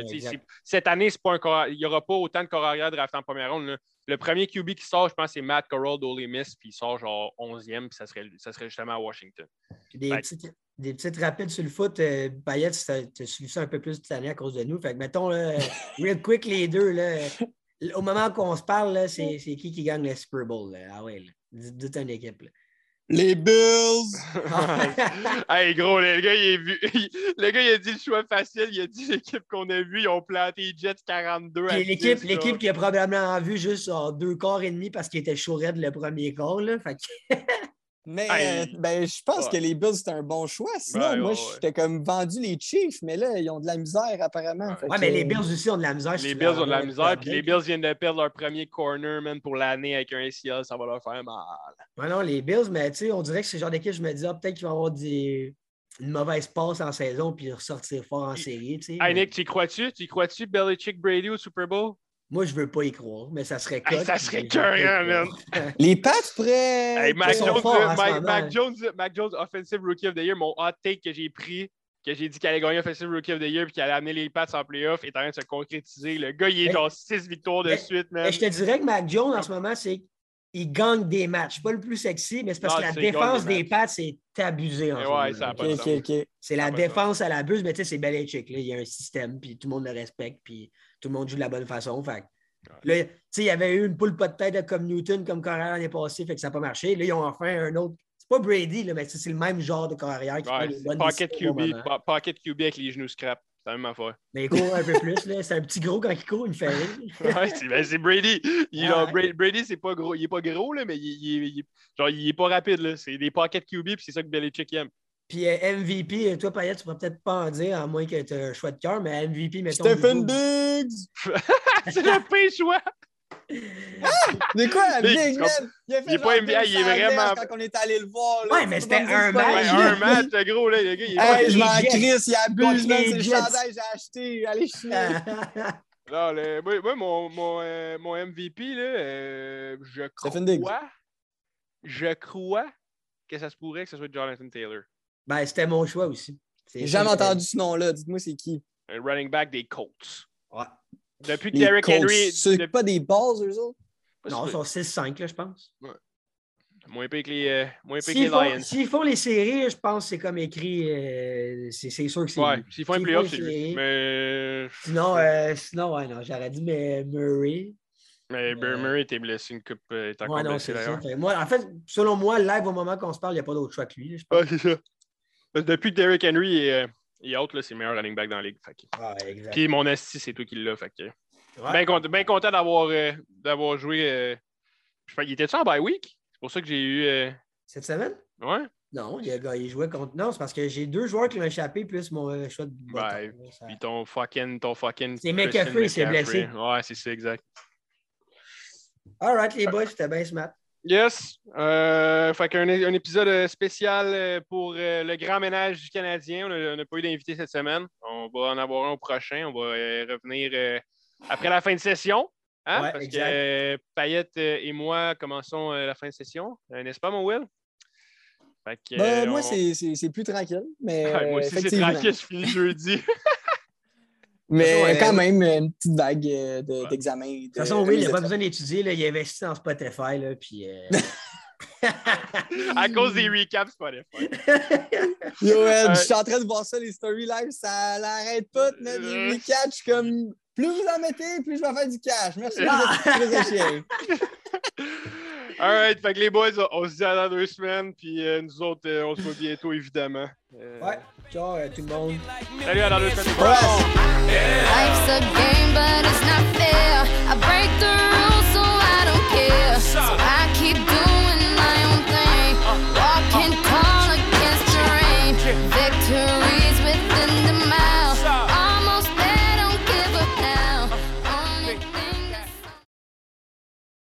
cette année, pas un il n'y aura pas autant de corps arrière draftés en première ronde. Le premier QB qui sort, je pense, c'est Matt Corral d'Ole Miss, puis il sort genre 11e, puis ça serait, ça serait justement à Washington. Des, petites, des petites rapides sur le foot, euh, tu as suivi ça un peu plus cette année à cause de nous. Fait que mettons, real quick, les deux, là, au moment qu'on se parle, c'est qui qui gagne le Super Bowl? Ah ouais, dites une équipe. Les Bills! hey gros, le gars, il, vu... le gars, il a dit le choix facile. Il a dit l'équipe qu'on a vue, ils ont planté Jets 42 à L'équipe, l'équipe qui a probablement vu juste en deux quarts et demi parce qu'il était chaud le premier quart. Là. Fait Mais euh, ben, je pense que les Bills, c'était un bon choix. Sinon, moi, j'étais comme vendu les Chiefs, mais là, ils ont de la misère apparemment. Ouais, mais les Bills aussi ont de la misère. Les Bills ont de la misère, puis les Bills viennent de perdre leur premier corner, man, pour l'année avec un ACL, ça va leur faire mal. Ouais, non, les Bills, mais tu sais, on dirait que c'est le genre d'équipe, je me dis, ah, peut-être qu'ils vont avoir des... une mauvaise passe en saison, puis ressortir fort en série. Hey, Nick, tu y crois-tu? Tu y crois-tu Belichick Brady au Super Bowl? Moi, je veux pas y croire, mais ça serait cool. ça serait cœur, man. Les Pats prêts. Hey, Mac, Jones, Mac, Mac, Jones, Mac Jones, Offensive Rookie of the Year, mon hot take que j'ai pris, que j'ai dit qu'il allait gagner Offensive Rookie of the Year et qu'il allait amener les Pats en playoff, est en train de se concrétiser. Le gars, il est genre 6 victoires de suite, man. je te dirais que Mac Jones, en ce moment, c'est il gagne des matchs. Pas le plus sexy, mais c'est parce que la défense des, Pats, c'est abusé en ouais, ça C'est la défense à la buse, mais tu sais, c'est Belichick. Là. Il y a un système, puis tout le monde le respecte, puis tout le monde joue de la bonne façon. Fait Là, il y avait eu une poule pas de tête comme Newton, comme carrière l'année passée, fait que ça n'a pas marché. Là, ils ont enfin un autre. C'est pas Brady, là, mais c'est le même genre de carrière qui ouais, fait pocket QB, pocket QB avec les genoux scrap. C'est la même affaire. Mais il court un peu plus. C'est un petit gros quand il court, il me fait rire. ouais, ben, c'est Brady. Il, Brady, c'est pas gros. Il est pas gros, là, mais il, il, genre, il est pas rapide. C'est des pocket QB, puis c'est ça que Belichick aime. Puis euh, MVP, toi, Payet, tu pourrais peut-être pas en dire, à moins que tu aies un choix de cœur, mais MVP, mettons. Stephen Diggs! c'est le pire choix! Ah! Mais quoi, Big Man? Il, a fait il est pas NBA, il est vraiment. Quand on est allé le voir. Là, ouais, mais c'était un match. un match, gros, là, le gars. Il est hey, je m'en crisse, il abuse, C'est le chandail que j'ai acheté. Allez, chier. Non, le, moi, mon, mon, euh, mon MVP, là, euh, je crois. Je crois que ça se pourrait que ce soit Jonathan Taylor. Ben, c'était mon choix aussi. J'ai jamais entendu ce nom-là. Dites-moi, c'est qui? Un running back des Colts. Ouais. Depuis que Derrick Henry. C'est pas des balls, eux autres? Non, ils sont 6-5, je pense. Ouais. Moins épais que les, euh, moins épais que les Lions. S'ils font les séries, je pense que c'est comme écrit. Euh, c'est sûr que c'est. Ouais, s'ils font les playoffs, c'est lui. Mais. Sinon, euh, sinon ouais, non, j'aurais dit mais Murray. Mais Murray était blessé une coupe. est encore ouais, non, blessé d'ailleurs. Moi, en fait, selon moi, live au moment qu'on se parle, il n'y a pas d'autre choix que lui. Je Ouais, c'est ça. Depuis que Derrick Henry est, est out, c'est le meilleur running back dans la ligue. Fait que... Puis mon esti, c'est toi qui l'as. Fait que... Bien content, bien content d'avoir, euh, joué. Euh... Il était-tu en bye week? C'est pour ça que j'ai eu. Euh... Cette semaine? Ouais. Non, il, a, il jouait contre. Non, c'est parce que j'ai deux joueurs qui l'ont échappé, plus mon euh, choix de. Ouais. Puis ton fucking. Ton fucking c'est McAfee, il s'est blessé. Ouais, c'est ça, exact. Alright, les boys, c'était bien smart. Yes. Euh, fait un épisode spécial euh, pour euh, le grand ménage du Canadien. On n'a pas eu d'invité cette semaine. On va en avoir un au prochain. On va revenir après la fin de session. Hein? Parce que Payette et moi commençons la fin de session. N'est-ce pas, mon Will? Ben, moi, c'est plus tranquille. Mais, moi aussi, c'est tranquille. Je finis jeudi. Mais quand même, une petite vague euh, d'examen. De, toute façon, oui, il n'a pas besoin d'étudier. Il a investi dans Spotify. Là, puis, euh, à cause des recaps Spotify. Yo, Ed, je suis en train de voir ça, les story live, ça l'arrête pas de mettre des recaps. Je suis comme, plus vous en mettez, plus je vais faire du cash. Merci, All right. Fait que les boys, on se dit à dans deux semaines. Puis euh, nous autres, euh, on se voit bientôt, évidemment. Euh... Ouais. Ciao à tout le monde. Salut, à dans deux semaines. Yeah. Life's a game, but it's not fair. I break the rules, so I don't care. So I keep doing my own thing. Walking tall against the rain. Victory.